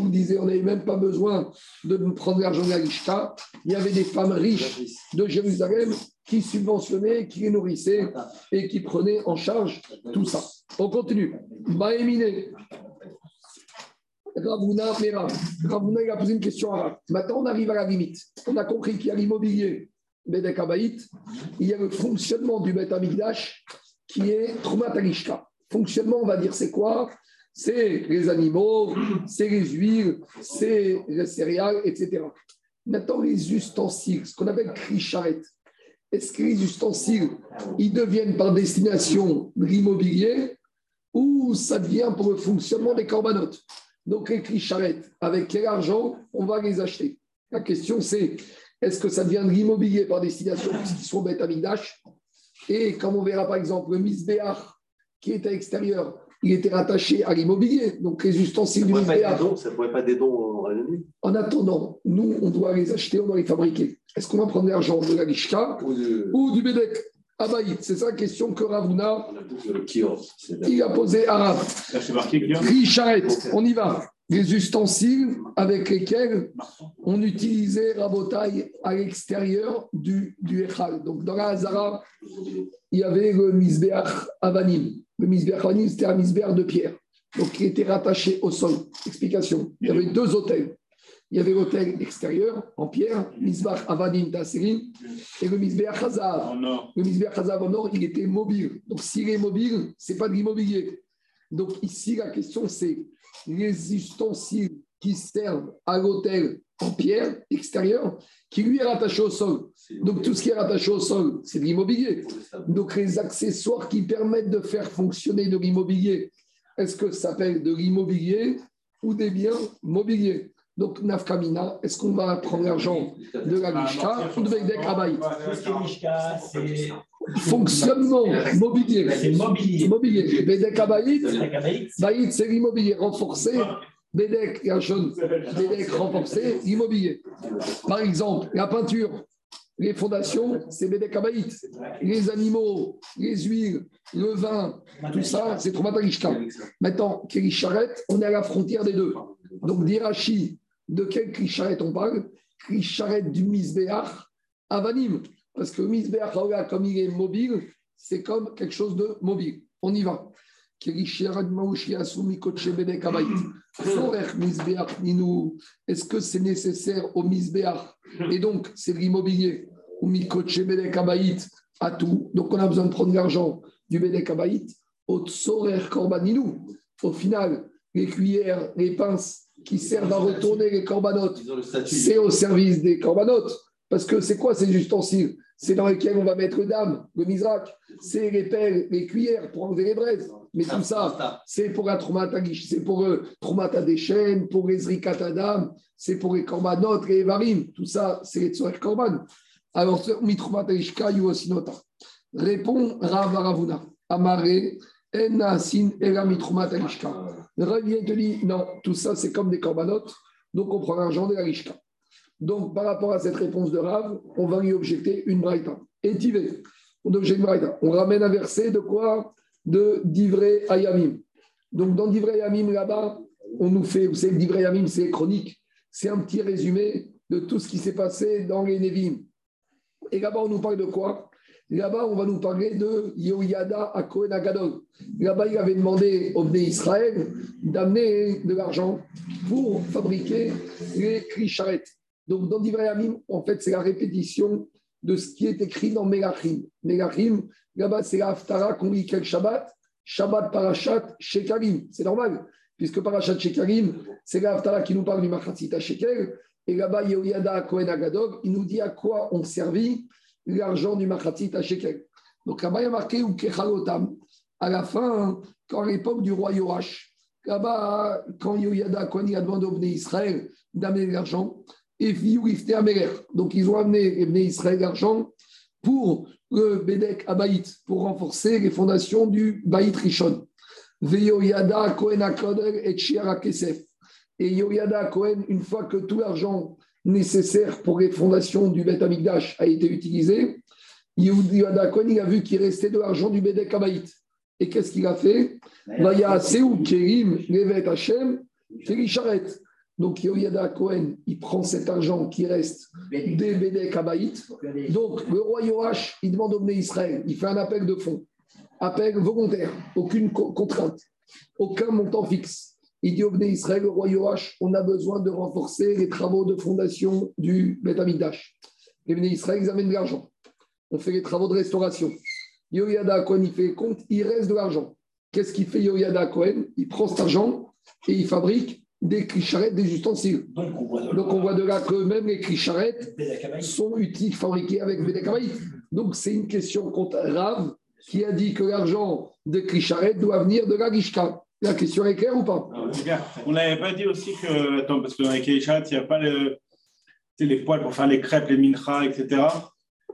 S1: disait on n'avait même pas besoin de prendre l'argent de l'Arishka. Il y avait des femmes riches de Jérusalem qui subventionnaient, qui les nourrissaient et qui prenaient en charge tout ça. On continue. Maïmine. Ravuna Mera. Ravuna, il a posé une question à Maintenant, on arrive à la limite. On a compris qu'il y a l'immobilier Bedek il y a le fonctionnement du Bet Amigdash qui est Trumat Fonctionnement, on va dire, c'est quoi? C'est les animaux, c'est les huiles, c'est les céréales, etc. Maintenant, les ustensiles, ce qu'on appelle cri-charrette. Est-ce que les ustensiles, ils deviennent par destination de l'immobilier ou ça devient pour le fonctionnement des corbanotes? Donc, les cri-charrettes, avec quel argent on va les acheter? La question, c'est est-ce que ça devient de l'immobilier par destination puisqu'ils sont bêtes à Migdash Et comme on verra par exemple le Misbéach qui est à l'extérieur, il était rattaché à l'immobilier. Donc les ustensiles du Misbéach.
S3: Ça ne pourrait pas des dons
S1: en En attendant, nous, on doit les acheter, on doit les fabriquer. Est-ce qu'on va prendre l'argent de la Gishka ou, du Bédek Abaït, c'est ça la question que Ravuna il a posée à Rav. Richarette, on y va. Les ustensiles avec lesquels on utilisait Rabotaille à l'extérieur du, du Echal. Donc dans la Hazara, il y avait le Misbeach Avanim. Le Misbeach Avanim, c'était un Misbeach de pierre. Donc il était rattaché au sol. Explication. Il y avait deux hôtels. Il y avait l'hôtel extérieur en pierre, Misbeach Avanim Tasserim, et le Misbeach Hazar.
S4: Non.
S1: Le Misbeach Hazav en or, il était mobile. Donc, s'il est mobile, ce n'est pas de l'immobilier. Donc, ici, la question, c'est les ustensiles qui servent à l'hôtel en pierre extérieure, qui lui est rattaché au sol. Donc, tout ce qui est rattaché au sol, c'est de l'immobilier. Donc, les accessoires qui permettent de faire fonctionner de l'immobilier, est-ce que ça s'appelle de l'immobilier ou des biens mobiliers? Donc, Nafkamina, est-ce qu'on va prendre l'argent de la Mishka ou de Beidek Abaït Fonctionnement mobilier.
S2: c'est mobilier.
S1: Mobilier. Bédek Baït, c'est l'immobilier renforcé. Bédek, Yachon, Bédek renforcé, immobilier. Par exemple, la peinture, les fondations, c'est Bédek Abaït. Les animaux, les huiles, le vin, tout ça, c'est Tromatarishka. Maintenant, Kérisharet, on est à la frontière des deux. Donc, d'Irachi, de quel Krisharet on parle? Krisharet du Misbéach à Vanim. Parce que Misbéach, Haola, comme il est mobile, c'est comme quelque chose de mobile. On y va. Est-ce que c'est nécessaire au Misbéach Et donc, c'est l'immobilier. Ou Mikoche Bedek Abayit à tout. Donc, on a besoin de prendre l'argent du Bedek Abayit au Tsorer Korbaninou. Au final, les cuillères, les pinces qui servent à retourner les corbanotes,
S3: le
S1: c'est au service des corbanotes. Parce que c'est quoi ces ustensiles? C'est dans lesquels on va mettre dame, le misrak, c'est les pelles, les cuillères pour enlever les braises. Mais tout ça, c'est pour la traumatagish, c'est pour le traumata des chaînes, pour les zrikatadam, c'est pour les corbanotes, les varim. Tout ça, c'est les tsorek korban. Alors, mi traumatagishka yuosinota. Répond Rav Ravuna. Amare, en sin ela mi traumatagishka. Rav vient te dit, non, tout ça, c'est comme des corbanotes, donc on prend l'argent de la rishka. Donc, par rapport à cette réponse de Rav, on va lui objecter une braïta. Et tivé, on objecte une braïta. On ramène un verset de quoi? De Divré Ayamim. Donc, dans Divré Ayamim, là-bas, on nous fait, vous savez, Divré Ayamim, c'est chronique. C'est un petit résumé de tout ce qui s'est passé dans les Nevim. Et là-bas, on nous parle de quoi? Là-bas, on va nous parler de Yoyada à Kohen Agadol. Là-bas, il avait demandé au Bné Israël d'amener de l'argent pour fabriquer les cris Donc, dans Divrei Yamim, en fait, c'est la répétition de ce qui est écrit dans Melachim. Melachim, là-bas, c'est la Haftara qu'on lit quel Shabbat? Shabbat Parashat Shekarim. C'est normal, puisque Parashat Shekarim, c'est la Haftara qui nous parle du Machatzita Shekel. Et là-bas, Yehoyada Kohen Agadog, il nous dit à quoi on servit l'argent du Machatzita Shekel. Donc là-bas, il y a marqué ou. À la fin, quand à l'époque du roi Yorash, là-bas, quand Yehoyada Kohen a demandé au Israël d'amener l'argent, et Fiyurifte Améler. Donc ils ont amené les Israël l'argent pour le Bedek Abaït, pour renforcer les fondations du Baït Rishon. Veyoyada Kohen Akodel et Shiara Kesef. Et Yoyada Kohen, une fois que tout l'argent nécessaire pour les fondations du Bet Amigdash a été utilisé, Yoyada Kohen, il a vu qu'il restait de l'argent du Bedek Abaït. Et qu'est-ce qu'il a fait? Vaya Seou Kerim Levet Hashem Sharet. Donc Yoyada Cohen, il prend cet argent qui reste des Bedek Abaït. Donc le roi Yoash, il demande au Bné Israël, il fait un appel de fonds, appel volontaire, aucune co- contrainte, aucun montant fixe. Il dit au Bné Israël, le roi Yoash, on a besoin de renforcer les travaux de fondation du Bet Amikdash. Les Bné Israël, ils amènent de l'argent. On fait les travaux de restauration. Yoyada Cohen, il fait les comptes, il reste de l'argent. Qu'est-ce qu'il fait Yoyada Cohen? Il prend cet argent et il fabrique des clicharettes, des ustensiles.
S2: donc on voit de
S1: Donc on voit de là que même les clicharettes
S2: la
S1: sont utiles, fabriqués avec Bédek Abaït. Donc c'est une question contre Rav qui a dit que l'argent de clicharettes doit venir de la Gishka. La question est claire ou pas?
S4: On n'avait pas dit aussi que, attends, parce que dans les Keishat, il n'y a pas le, tu sais, les poils pour faire les crêpes, les minchas, etc.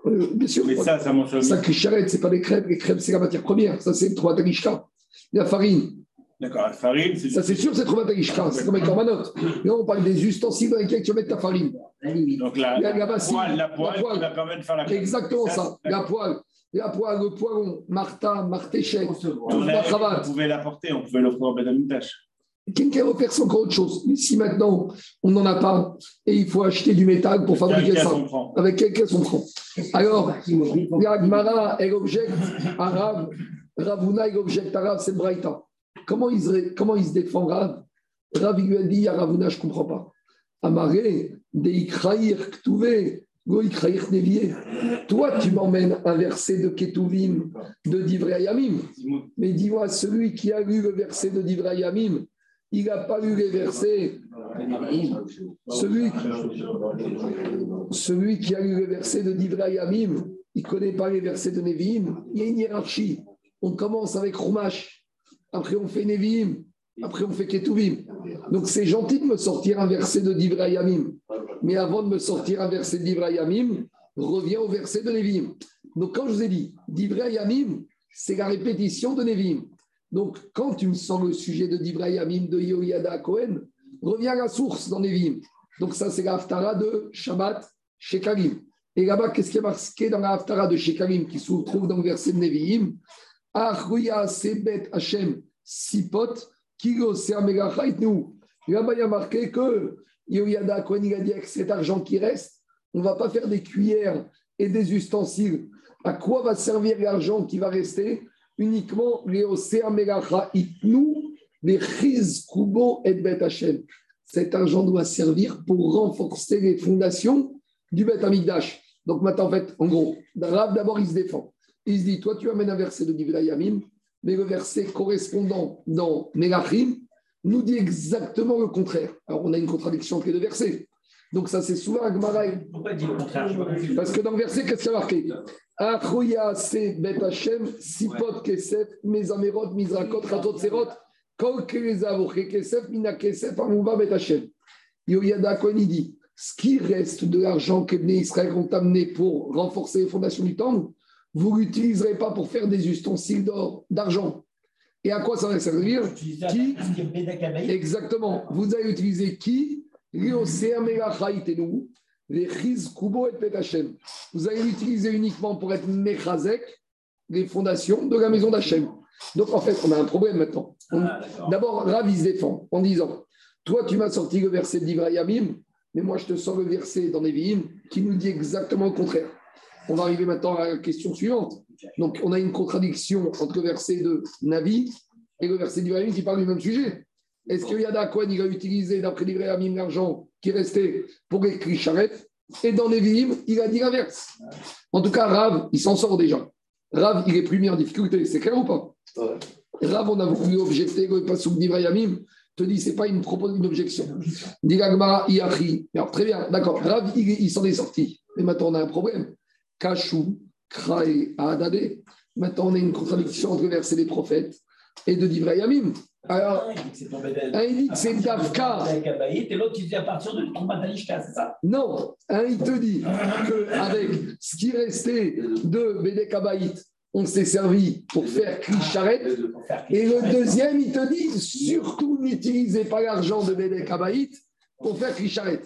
S1: Euh, Bien sûr.
S4: Mais ça, ça mentionne.
S1: Ça, clicharette, c'est pas des crêpes. Les crêpes, c'est la matière première. Ça, c'est trois Gishka. La farine,
S4: D'accord, la farine, c'est
S1: ça c'est sûr, c'est trois Gishka. C'est comme avec Cormanote. Là, on parle des ustensiles dans lesquels tu vas mettre ta farine.
S2: La.
S4: Donc la,
S1: La- la
S4: la, poêle, la
S1: la
S4: poêle qui va permettre de faire la.
S1: Exactement ça, la poêle. la poêle, le poêlon, Martha, Martéchette,
S4: On, on pouvait l'apporter, on pouvait l'offrir au Bedamitash.
S1: Quelqu'un refaire c'est encore autre chose. Mais si maintenant on n'en a pas et il faut acheter du métal pour fabriquer ça, avec quel caisse on prend Alors, Gmara, elle objecte Rav, Ravuna, elle objecte Rav, c'est Braïta. Comment il, se, comment se défend Rav? Rav, lui a dit je ne comprends pas. Amaré, Ktouvé. Toi, tu m'emmènes un verset de Ketuvim, de Divrei Yamim. Mais dis-moi, celui qui a lu le verset de Divrei Yamim, il n'a pas lu les versets. Celui, celui qui a lu les versets de Divrei Yamim, il ne connaît pas les versets de Nevi'im. Il y a une hiérarchie. On commence avec Rumash, après on fait Nevi'im, après on fait Ketuvim. Donc c'est gentil de me sortir un verset de Divrei Yamim. Mais avant de me sortir un verset de Divrei Yamim, reviens au verset de Nevi'im. Donc quand je vous ai dit Divrei Yamim, c'est la répétition de Nevi'im. Donc, quand tu me sens le sujet de Divrei Amim de Yoyada Cohen, reviens à la source dans Nevim. Donc, ça, c'est la de Shabbat Shekalim. Et là-bas, qu'est-ce qui est marqué dans la de Shekalim qui se trouve dans le verset de Nevi'im Achruya Sebet Hashem Sipot Kilo. Là-bas, il y a marqué que Yoyada Cohen, il a dit avec cet argent qui reste, on ne va pas faire des cuillères et des ustensiles. À quoi va servir l'argent qui va rester? Uniquement les Itnu, les Kubo et Bet Hashem. Cet argent doit servir pour renforcer les fondations du Bet Amigdash. Donc maintenant, en fait, en gros, d'abord, il se défend. Il se dit, toi, tu amènes un verset de Divrei Yamim, mais le verset correspondant dans Melachim nous dit exactement le contraire. Alors, on a une contradiction entre les deux versets. Donc ça, c'est souvent Agmara.
S2: Pourquoi dit le contraire?
S1: Parce que dans le verset, qu'est-ce qu'il y a marqué? Achouya se bet Hashem, sipot kesef, mezamerot, mizrakot, ratot serot, kol kelezavoche kesef, mina kesef, amouva bet Hashem. Yoyada Kohen dit, ce qui reste de l'argent que les Israël ont amené pour renforcer les fondations du temple, vous ne l'utiliserez pas pour faire des ustensiles d'or, d'argent. Et à quoi ça va servir Qui Exactement. Vous allez utiliser qui vous allez l'utiliser uniquement pour être mechazek, les fondations de la maison d'Hachem. Donc en fait, on a un problème maintenant. Ah, d'abord, Rav, il se défend en disant Toi, tu m'as sorti le verset d'Ivrayamim, mais moi, je te sors le verset dans Nevi'im qui nous dit exactement le contraire. On va arriver maintenant à la question suivante. Donc, on a une contradiction entre le verset de Navi et le verset d'Ivrayamim qui parle du même sujet. Est-ce que Yada Cohen, il a utilisé, d'après l'Ivrayamim, l'argent qui restait pour les charrettes Et dans les il a dit l'inverse. En tout cas, Rav, il s'en sort déjà. Rav, il est plus mis en difficulté. C'est clair ou pas? Rav, on a voulu objecter le Passouk d'Ivrayamim te dit, c'est pas une, une objection. Digagma, Iachi. Alors, très bien, d'accord. Rav, il, s'en est sorti. Mais maintenant, on a un problème. Kachou, Krae, Adade. Maintenant, on a une contradiction entre le verset des prophètes et de Divrayamim. Alors, un, il dit que c'est Dafka.
S2: Et l'autre, il dit à partir de Troumatalishka, c'est ça?
S1: Non, un, il te dit qu'avec ce qui restait de Bedek on s'est servi pour faire Krisharet. Et le deuxième, il te dit surtout n'utilisez pas l'argent de Bedek pour faire Krisharet.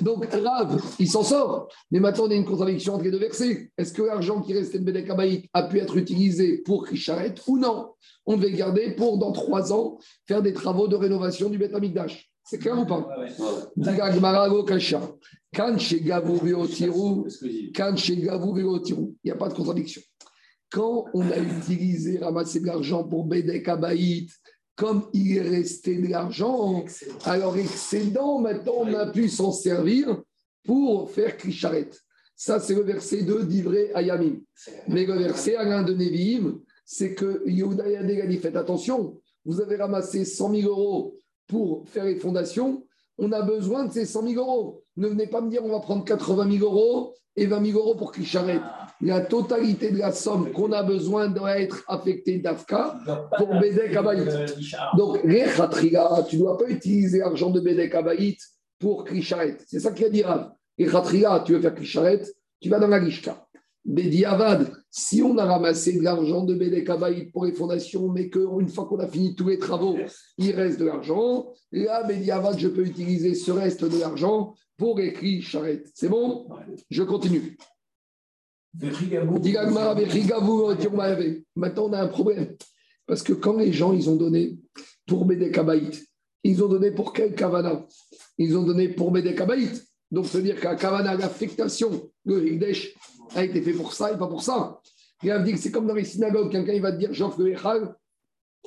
S1: Donc, Rav, il s'en sort. Mais maintenant, on a une contradiction entre les deux versets. Est-ce que l'argent qui restait de Bedek a pu être utilisé pour Krisharet ou non? On devait garder pour, dans trois ans, faire des travaux de rénovation du Beth Amikdash. C'est clair ou pas? Il n'y a pas de contradiction. Quand on a utilisé, ramassé de l'argent pour Bedek Abaït, comme il est resté de l'argent, alors excédent, maintenant on a pu s'en servir pour faire Krisharet. Ça, c'est le verset 2 d'Ivré Ayamim. Mais le verset à l'un de Nevi'im, c'est que Yehuda dit faites attention, vous avez ramassé 100 000 euros pour faire les fondations, on a besoin de ces 100 000 euros. Ne venez pas me dire on va prendre 80 000 euros et 20 000 euros pour Krisharet la totalité de la somme qu'on a besoin doit être affectée d'Afka pour Bedek Abayit. Donc, tu ne dois pas utiliser l'argent de Bedek Abayit pour Krisharet. C'est ça qu'il a dit Rav. tu veux faire Krisharet, tu vas dans la Gishka. Bediavad, si on a ramassé de l'argent de Bedek Abayit pour les fondations, mais qu'une fois qu'on a fini tous les travaux, il reste de l'argent, là, Bediavad, je peux utiliser ce reste de l'argent pour écrire charrette. C'est bon? Je continue. Maintenant, on a un problème. Parce que quand les gens, ils ont donné pour Bédé Kabaït, ils ont donné pour quel Kavana? Ils ont donné pour Bédé Kabaït. Donc, ça veut dire qu'à Kavana, l'affectation, le Higdesh, a été fait pour ça et pas pour ça. Il va dire que c'est comme dans les synagogues, quelqu'un il va te dire j'offre le Echal,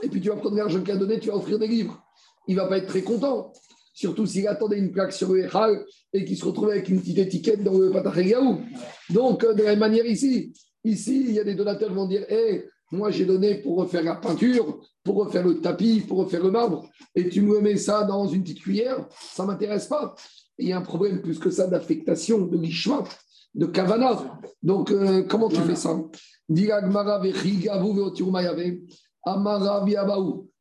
S1: et puis tu vas prendre l'argent qu'il a donné, tu vas offrir des livres. Il ne va pas être très content. Surtout s'il attendait une plaque sur le Echal et qu'il se retrouve avec une petite étiquette dans le Patachegaou. Donc, euh, de la même manière ici, ici, il y a des donateurs qui vont dire hé, moi j'ai donné pour refaire la peinture, pour refaire le tapis, pour refaire le marbre, et tu me mets ça dans une petite cuillère, ça ne m'intéresse pas. il y a un problème plus que ça d'affectation, de lishma, de kavana. Donc, euh, comment tu fais ça? Amara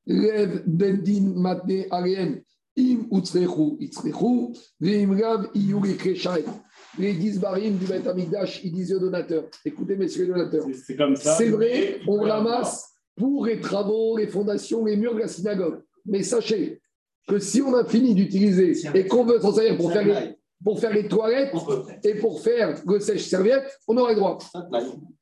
S1: lev bendin matne im utzrechu, itzrechu, veim rav iyuri kreshaet. Les 10 barim du Beth Amigdash, ils disaient aux donateurs Écoutez, messieurs les donateurs,
S4: C'est comme ça.
S1: c'est vrai, on ramasse pour les travaux, les fondations, les murs de la synagogue. Mais sachez que si on a fini d'utiliser et qu'on veut s'en servir pour faire, les, pour faire les toilettes et pour faire le sèche-serviette, on aurait droit.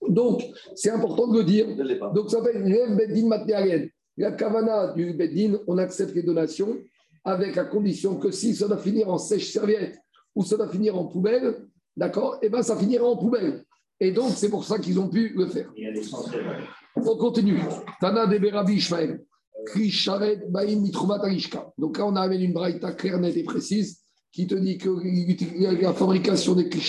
S1: Donc, c'est important de le dire. Donc, ça s'appelle Rev Beddin Matnéarienne. La kavana du Beddin, on accepte les donations avec la condition que si ça doit finir en sèche-serviette ou ça doit finir en poubelle, d'accord, et bien ça finira en poubelle. Et donc, c'est pour ça qu'ils ont pu le faire. On continue. Tana de Berabi Ishmael. Donc là, on a amené une braïta claire, nette et précise qui te dit que la fabrication des Kri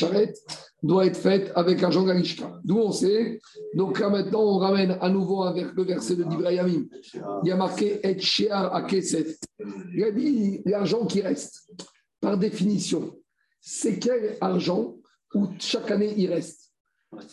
S1: doit être faite avec argent Galishka. D'où on sait. Donc là, maintenant, on ramène à nouveau le verset de Dibrayamim. Il y a marqué Et Shear Akesef. Il a dit l'argent qui reste. Par définition, c'est quel argent où chaque année il reste?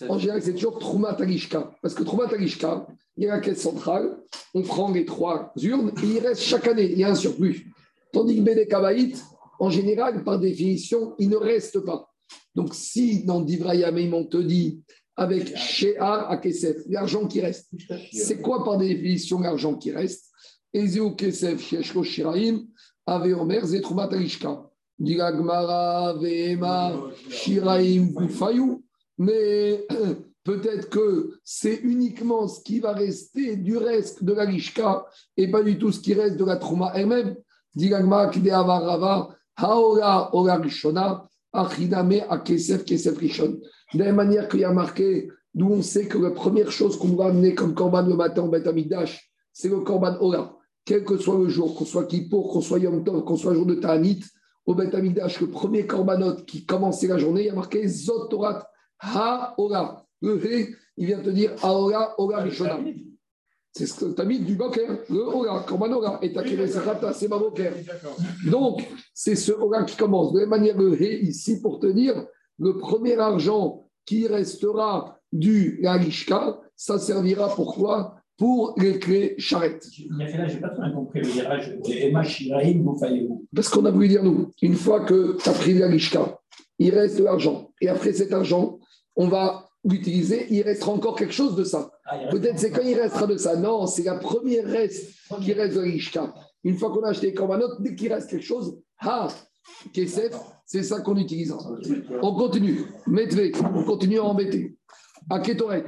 S1: En général, c'est toujours Trouma Talishka. Parce que Trouma Talishka, il y a la caisse centrale, on prend les trois urnes et il reste chaque année, il y a un surplus. Tandis que Bédé Kabaït, en général, par définition, il ne reste pas. Donc, si dans Divrayamim, on te dit avec Shear à Kesef, l'argent qui reste, c'est quoi par définition l'argent qui reste? Ezeu Kesef, Sheshko Shiraim, Ave Omer, Zetrouma Talishka. Diragmara, Vema, Shiraim, Gufayou mais peut-être que c'est uniquement ce qui va rester du reste de la Lishka et pas du tout ce qui reste de la Trouma elle-même. De la manière qu'il y a marqué, d'où on sait que la première chose qu'on va amener comme korban le matin au Beth Amidash, c'est le korban Ola. Quel que soit le jour, qu'on soit Kippour, qu'on soit Yom Tov, qu'on soit jour de Ta'anit, au Beth Amidash, le premier korbanot qui commençait la journée, il y a marqué Zot Torat Ha-Ora. Le il vient te dire Ha-Ora, Ora Rishona. C'est ce que tu as mis du Boker, le Ora, Korban Ora, et Takere Sachata, c'est ma Boker. Donc, c'est ce Ora qui commence. De la même manière, le He, ici, pour te dire, le premier argent qui restera du Galishka, ça servira pour quoi? Pour les clés charrettes.
S2: Je n'ai pas très compris le virage.
S1: Parce qu'on a voulu dire, nous, une fois que tu as pris le Galishka, il reste de l'argent. Et après cet argent, on va l'utiliser, il restera encore quelque chose de ça. Peut-être c'est quand il restera de ça. Non, c'est la première reste qui reste de l'Ishka. Une fois qu'on a acheté les corbanotes, dès qu'il reste quelque chose, ha, Kesef, c'est ça qu'on utilise. On continue. Medve, on continue à embêter. À Ketoret,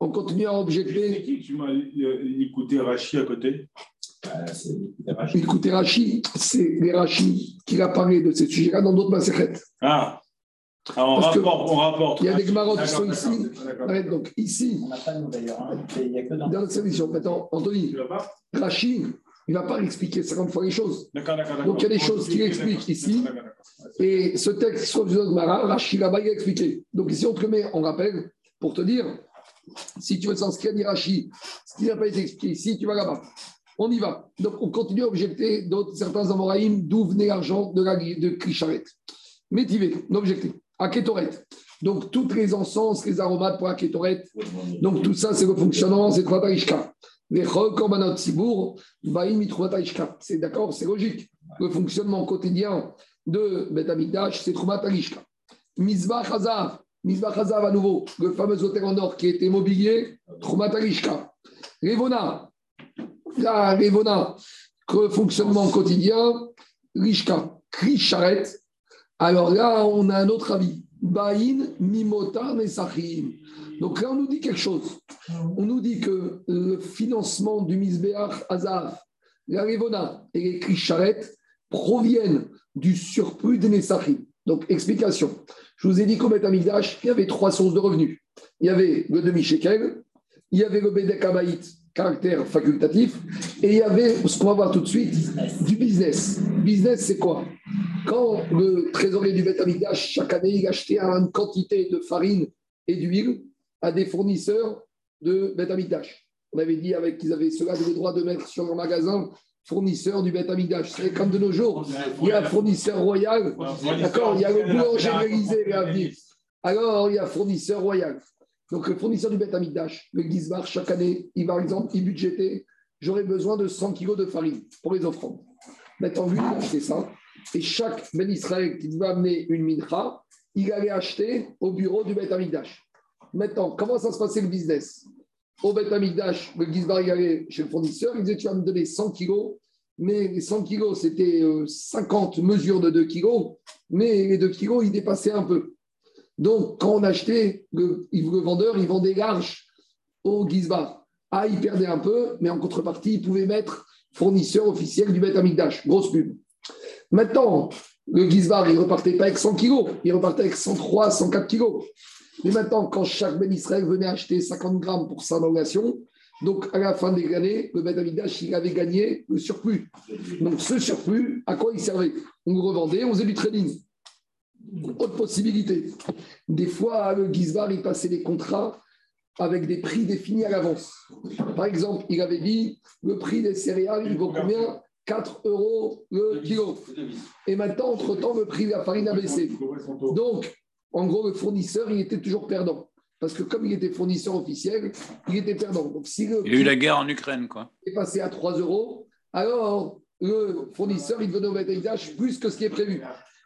S1: on continue à objecter.
S4: Il coûtait Rachi à côté?
S1: Il coûtait Rachi, c'est les Rachi qui a parlé de ce sujet-là dans d'autres massacrettes.
S4: Ah alors, on rapporte, on rapporte.
S1: Il y a des Gemarotes qui sont ici. donc ici,
S2: On n'a pas nous d'ailleurs. hein. Il n'y a que dans.
S1: dans notre solution. Maintenant, Anthony, Rachid, il ne va pas expliquer 50 fois les choses.
S4: D'accord, d'accord.
S1: Donc, il y a des choses qu'il explique ici. Et ce texte, soit du Mara, Rachid là-bas, il a expliqué. Donc ici, on te le met en rappel pour te dire, si tu veux s'inscrire à Rachid, ce qui n'a pas été expliqué ici, tu vas là-bas. On y va. Donc, on continue à objecter d'autres, certains Amoraïm d'où venait l'argent de, la, de Krisharet. Métivé, objecté. À. Donc, toutes les encens, les aromates pour la. Donc, tout ça, c'est le fonctionnement, c'est Trovatarishka. Les Korbanot Sibour, Baïm. C'est d'accord, c'est logique. Le fonctionnement quotidien de Bet Amikdash, c'est Trovatarishka. Mizbah Hazav. Mizbah Hazav à nouveau, le fameux hôtel en or qui était mobilier, Trovatarishka. Revona. La Revona, le fonctionnement quotidien, Rishka. Krisharet. Alors là, on a un autre avis. Baïn Mimotar Nesachim. Donc là, on nous dit quelque chose. On nous dit que le financement du Misbeach Azav, la Revona et les Krisharet proviennent du surplus des Nesachim. Donc, explication. Je vous ai dit qu'au Betamidash, il y avait trois sources de revenus. Il y avait le demi-shekel, il y avait le Bedek caractère facultatif, et il y avait ce qu'on va voir tout de suite, du business. Business, c'est quoi? Quand le trésorier du Betamidash, chaque année, il achetait une quantité de farine et d'huile à des fournisseurs de Betamidash. On avait dit avec qu'ils avaient cela le droit de mettre sur leur magasin fournisseur du Beth Amidash. C'est comme de nos jours, il y a un fournisseur royal, d'accord Il y a le boulanger l'avenir. Alors, il y a fournisseur royal. Donc, le fournisseur du Beth Amidash, le Gizbar, chaque année, il par exemple, il budgétait j'aurais besoin de 100 kg de farine pour les offrandes. Maintenant, lui, il ça. Et chaque Ben Israël qui devait amener une mincha, il allait acheter au bureau du Beth Amidash. Maintenant, comment ça se passait le business? Au Beth Amikdash, le Gizbar, il allait chez le fournisseur, il disait Tu vas me donner 100 kilos, mais les 100 kilos, c'était 50 euh, mesures de 2 kilos, mais les 2 kilos, ils dépassaient un peu. Donc, quand on achetait, le, vendeur, il vendait large au Gizbar. Ah, il perdait un peu, mais en contrepartie, il pouvait mettre fournisseur officiel du Beth Amikdash, grosse pub. Maintenant, le Gizbar, il repartait pas avec 100 kilos, il repartait avec 103, 104 kilos. Mais maintenant, quand chaque Ben Israël venait acheter 50 grammes pour sa donation, donc à la fin des années, le Ben Amidash, il avait gagné le surplus. Donc ce surplus, à quoi il servait? On le revendait, on faisait du trading. Autre possibilité. Des fois, le Gizbar, il passait des contrats avec des prix définis à l'avance. Par exemple, il avait dit le prix des céréales, il vaut combien? 4 euros le kilo. Et maintenant, entre-temps, le prix de la farine a baissé. Donc, en gros, le fournisseur, il était toujours perdant. Parce que comme il était fournisseur officiel, il était perdant. Donc, si
S5: il y a eu la guerre en Ukraine, quoi.
S1: est passé à 3 euros, alors le fournisseur, il devenait au BDIH plus que ce qui est prévu.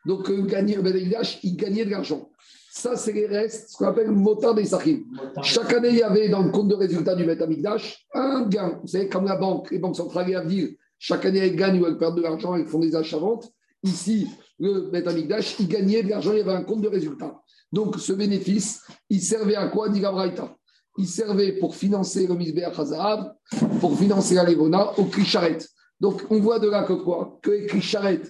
S1: Donc, le BDIH, il gagnait de l'argent. Ça, c'est les restes, ce qu'on appelle le moteur des Sahim. Chaque année, il y avait dans le compte de résultat du Betamikdash un gain. Vous savez, comme la banque, les banques centrales et Avdir, chaque année, elles gagnent ou elles perdent de l'argent, elles font des achats-ventes. Ici, le Betamikdash, il gagnait de l'argent, il y avait un compte de résultat. Donc, ce bénéfice, il servait à quoi, dit Il servait pour financer le Misbeach Hazahav, pour financer la Levona au Krisharet. Donc, on voit de là que quoi? Que les Krisharet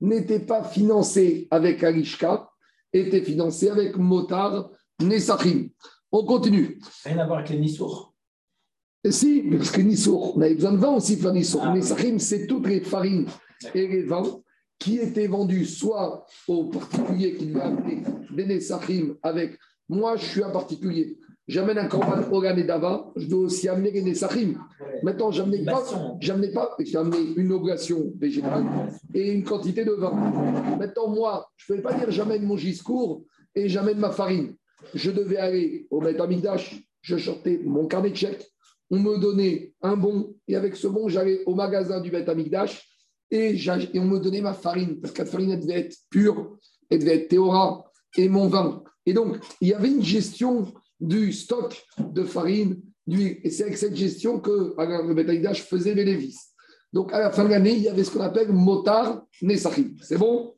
S1: n'étaient pas financés avec Arishka, étaient financés avec Motar Nesachim. On continue.
S2: Rien à voir avec les
S1: Si, parce que Nissour, on avait besoin de vin aussi pour Nissour. Ah, c'est toutes les farines et les vins qui était vendu soit aux particuliers qui devaient amener des Sachim avec moi, je suis un particulier. J'amène un corban Ogan et Dava, je dois aussi amener les Nessachim. Maintenant, je n'amenais pas, pas, une oblation végétale et une quantité de vin. Maintenant, moi, je ne pouvais pas dire j'amène mon giscourt et j'amène ma farine. Je devais aller au Beth Amigdash, je sortais mon carnet de chèques, on me donnait un bon et avec ce bon, j'allais au magasin du Beth Amigdash et, on me donnait ma farine, parce que la farine elle devait être pure, elle devait être théora, et mon vin. Et donc, il y avait une gestion du stock de farine. Et c'est avec cette gestion que le bétaïdage faisait bénéfice. Donc, à la fin de l'année, il y avait ce qu'on appelle motar nesachim. C'est bon?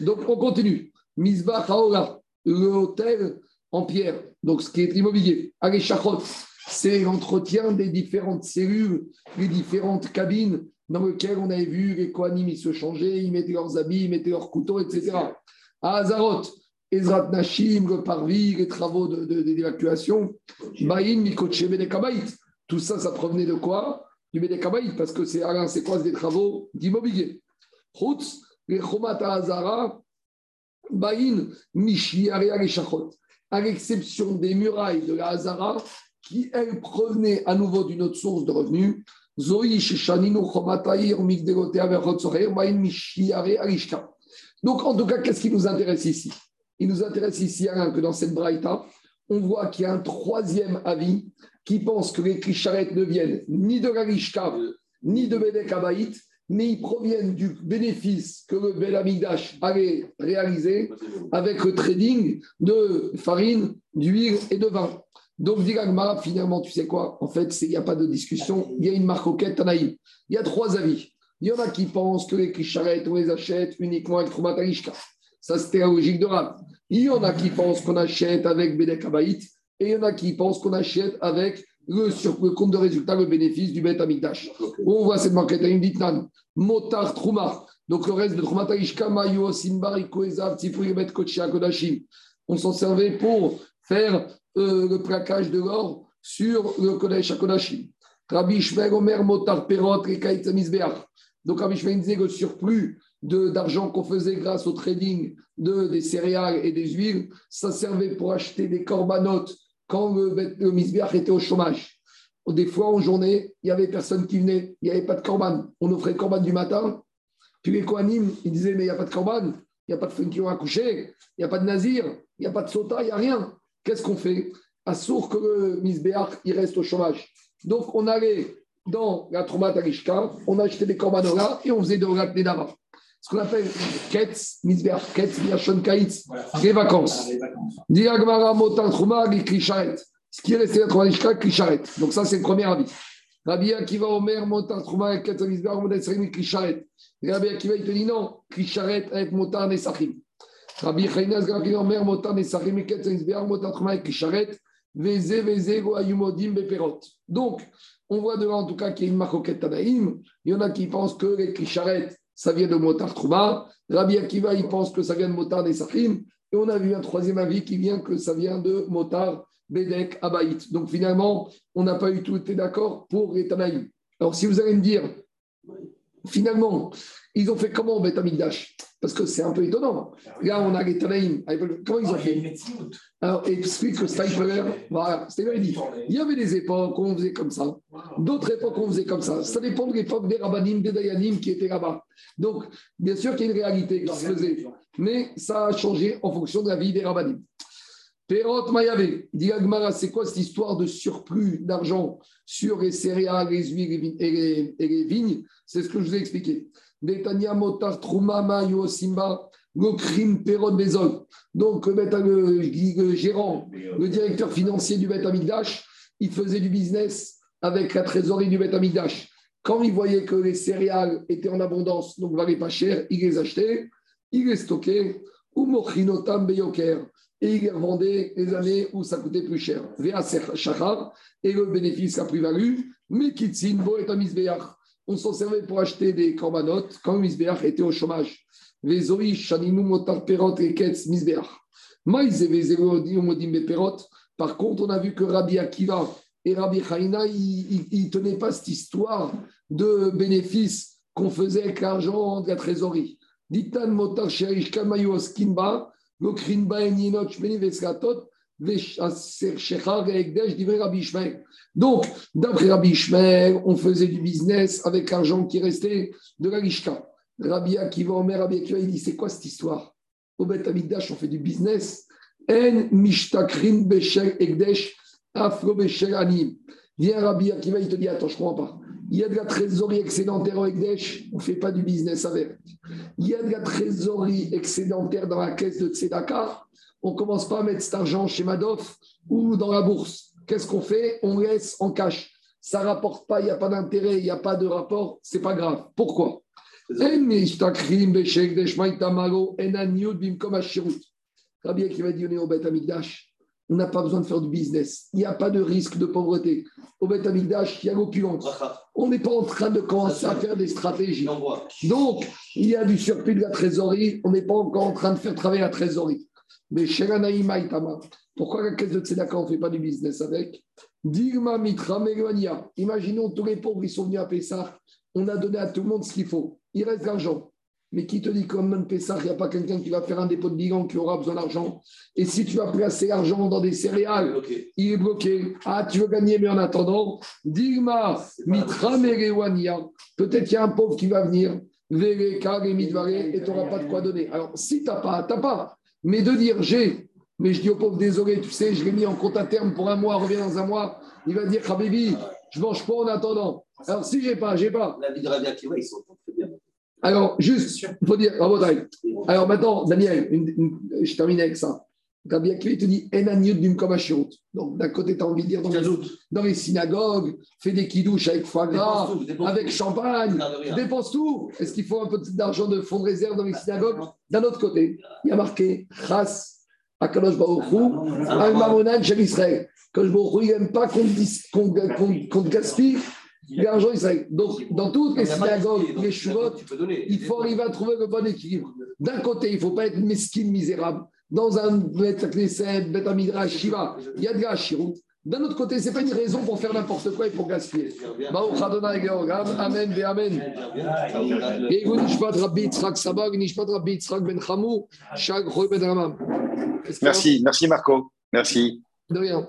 S1: Donc, on continue. Misbah Haola, l'hôtel en pierre, donc ce qui est immobilier. Shachot, c'est l'entretien des différentes cellules, les différentes cabines dans lequel on avait vu les Kohanim, ils se changeaient, ils mettaient leurs habits, ils mettaient leurs couteaux, etc. À Azarot, Ezrat Nashim, le parvis, les travaux d'évacuation, Baïn, Mikoche, Bedekabaït. Tout ça, ça provenait de quoi? Du Bedekabaït, parce que c'est c'est quoi des travaux d'immobilier. Chutz, les Chomat Azara, Baïn, Mishi, les Shachot. À l'exception des murailles de la Hazara, qui, elles, provenaient à nouveau d'une autre source de revenus, donc, en tout cas, qu'est-ce qui nous intéresse ici? Il nous intéresse ici Alain, que dans cette braïta, on voit qu'il y a un troisième avis qui pense que les Krisharet ne viennent ni de la ni de Bedek Abaït, mais ils proviennent du bénéfice que le Belamigdash avait réalisé avec le trading de farine, d'huile et de vin. Donc, dit finalement, tu sais quoi? En fait, il n'y a pas de discussion. Il y a une marque au Il y a trois avis. Il y en a qui pensent que les Krisharet, on les achète uniquement avec Trumatarishka. Ça, c'était la logique de Rav. Il y en a qui pensent qu'on achète avec Bedek Abaït et il y en a qui pensent qu'on achète avec le, sur le compte de résultat, le bénéfice du Bet Amigdash. On voit cette marquette à une ditnan. Motar Trouma. Donc le reste de Trouma Taishka, Mayo, Simbar, Ikoezav, Tzipuri, Bet Kochia, Kodashim. On s'en servait pour faire euh, le plaquage de l'or sur le Kodesh Kodashim. Rabbi Shmer, Omer, Motar Perot, Mizbeach. Donc Rabbi Shmer disait que le surplus d'argent qu'on faisait grâce au trading de, des céréales et des huiles, ça servait pour acheter des corbanotes quand le, le était au chômage. Des fois, en journée, il n'y avait personne qui venait, il n'y avait pas de corban. On offrait le corban du matin. Puis les Kohanim, ils disaient Mais il n'y a pas de corban, il n'y a pas de qui ont accouché, il n'y a pas de nazir, il n'y a pas de sota, il n'y a rien. Qu'est-ce qu'on fait? À sourd que le misbéach, il reste au chômage. Donc, on allait dans la Trouma on achetait des corbanolas et on faisait de la Nedava ce qu'on appelle Ketz, Misber, Ketz, Miachon Kaitz, les vacances. Diagmara, Motan, Trouma, Krisharet. Ce qui est resté à Trouma Krisharet. Donc, ça, c'est le premier avis. Rabbi Akiva Omer, Motan, Trouma, Ketz, Misber, Motan, Serim, Krisharet. Rabbi Akiva, il te dit non, Krisharet avec Motan et Sachim. Rabbi Omer, Motan et Misber, Motan, Trouma et Krisharet. Veze, Veze, Go, Ayumodim, Beperot. Donc, on voit de là, en tout cas, qu'il y a une maroquette Tanaïm. Il y en a qui pensent que les Krisharet, ça vient de Motar Trouba. Rabbi Akiva, il pense que ça vient de Motar Nesachim. Et on a vu un troisième avis qui vient que ça vient de Motar Bedek Abaït. Donc finalement, on n'a pas eu tout été d'accord pour les Tanaïm. Alors si vous allez me dire, finalement, ils ont fait comment Beth Parce que c'est un peu étonnant. Là, on a les Tanaïm. Comment ils ont fait Alors, explique que Steifeler, voilà, c'était dit. Il y avait des époques où on faisait comme ça, d'autres époques où on faisait comme ça. Ça dépend de l'époque des Rabbanim, des Dayanim qui étaient là-bas. Donc, bien sûr qu'il y a une réalité qui se faisait, mais ça a changé en fonction de la vie des Rabbanim. Perot Mayave, dit c'est quoi cette histoire de surplus d'argent sur les céréales, les huiles et les vignes? C'est ce que je vous ai expliqué. Betania Motar Trumama Yosimba, Gokrim Perot Bezol. Donc, le, gérant, le directeur financier du Bet il faisait du business avec la trésorerie du Bet Quand il voyait que les céréales étaient en abondance, donc valaient pas cher, il les achetait, il les stockait, et il vendait les années où ça coûtait plus cher. Et le bénéfice, plus-value, mais Kitsin, Bo et. On s'en servait pour acheter des corbanotes quand Misbeach était au chômage. Motar, Perot Misbeach. Par contre, on a vu que Rabbi Akiva et Rabbi Chaina, ils ne tenaient pas cette histoire de bénéfice qu'on faisait avec l'argent de la trésorerie. Ditan motar sherish kamayu oskinba, donc, d'après Rabbi Ishmael, on faisait du business avec l'argent qui restait de la Lishka. Rabbi Akiva, Omer, Rabbi Akiva, il dit c'est quoi cette histoire? Au Bet Amigdash, on fait du business. En mishtakrin beshel ekdesh afro beshel anim. Viens Rabbi Akiva, il te dit attends, je ne comprends pas. Il y a de la trésorerie excédentaire au Ekdesh, on ne fait pas du business avec. Il y a de la trésorerie excédentaire dans la caisse de Tzedaka, on ne commence pas à mettre cet argent chez Madoff ou dans la bourse. Qu'est-ce qu'on fait? On laisse en cash. Ça ne rapporte pas, il n'y a pas d'intérêt, il n'y a pas de rapport, c'est pas grave. Pourquoi? Qui va on n'a pas besoin de faire du business. Il n'y a pas de risque de pauvreté. Au Beth Amigdash, il y a l'opulence. On n'est pas en train de commencer à faire des stratégies. Donc, il y a du surplus de la trésorerie. On n'est pas encore en train de faire travailler la trésorerie. Mais chez Itama, pourquoi la caisse de Tzedaka, on ne fait pas du business avec? Digma Mitra Imaginons tous les pauvres, ils sont venus à Pessah. On a donné à tout le monde ce qu'il faut. Il reste l'argent. Mais qui te dit comme même Pessah, il n'y a pas quelqu'un qui va faire un dépôt de bilan qui aura besoin d'argent? Et si tu vas placer l'argent dans des céréales, il est bloqué. Ah, tu veux gagner, mais en attendant, Digma, Mitra Peut-être qu'il y a un pauvre qui va venir, Vereka, et tu n'auras pas de quoi donner. Alors, si tu n'as pas, tu n'as pas. Mais de dire j'ai, mais je dis au pauvre, désolé, tu sais, je l'ai mis en compte à terme pour un mois, reviens dans un mois, il va dire, Habibi, je ne mange pas en attendant. Alors, si j'ai pas, j'ai pas.
S3: La vie de Rabia Kiva, ils sont très bien.
S1: Alors, juste, il faut dire, Alors maintenant, Daniel, je termine avec ça. Rabbi Akiva te dit d'une Donc d'un côté, tu as envie de dire dans les, dans les synagogues, fais des kidouches avec foie gras, avec champagne, dépense tout. Est-ce qu'il faut un peu d'argent de fonds de réserve dans les synagogues D'un autre côté, il y a marqué Chas Akadosh Baruchou, Al-Mamonan Shel Israël. Kadosh Baruchou, il n'aime pas qu'on gaspille l'argent d'Israël. Donc, dans toutes les synagogues, les chourots, il faut arriver à trouver le bon équilibre. D'un côté, il ne faut pas être mesquine, misérable dans un Beth Knesset, Beth Amidrash, Shiva, il y a de la D'un autre côté, ce n'est pas une raison pour faire n'importe quoi et pour gaspiller. Amen, Amen. Et vous, Nishpat Rabbi Yitzhak Sabag, Nishpat Rabbi Yitzhak Ben Chamou, Shag Ben Ramam.
S5: Merci, merci Marco. Merci.
S1: De rien.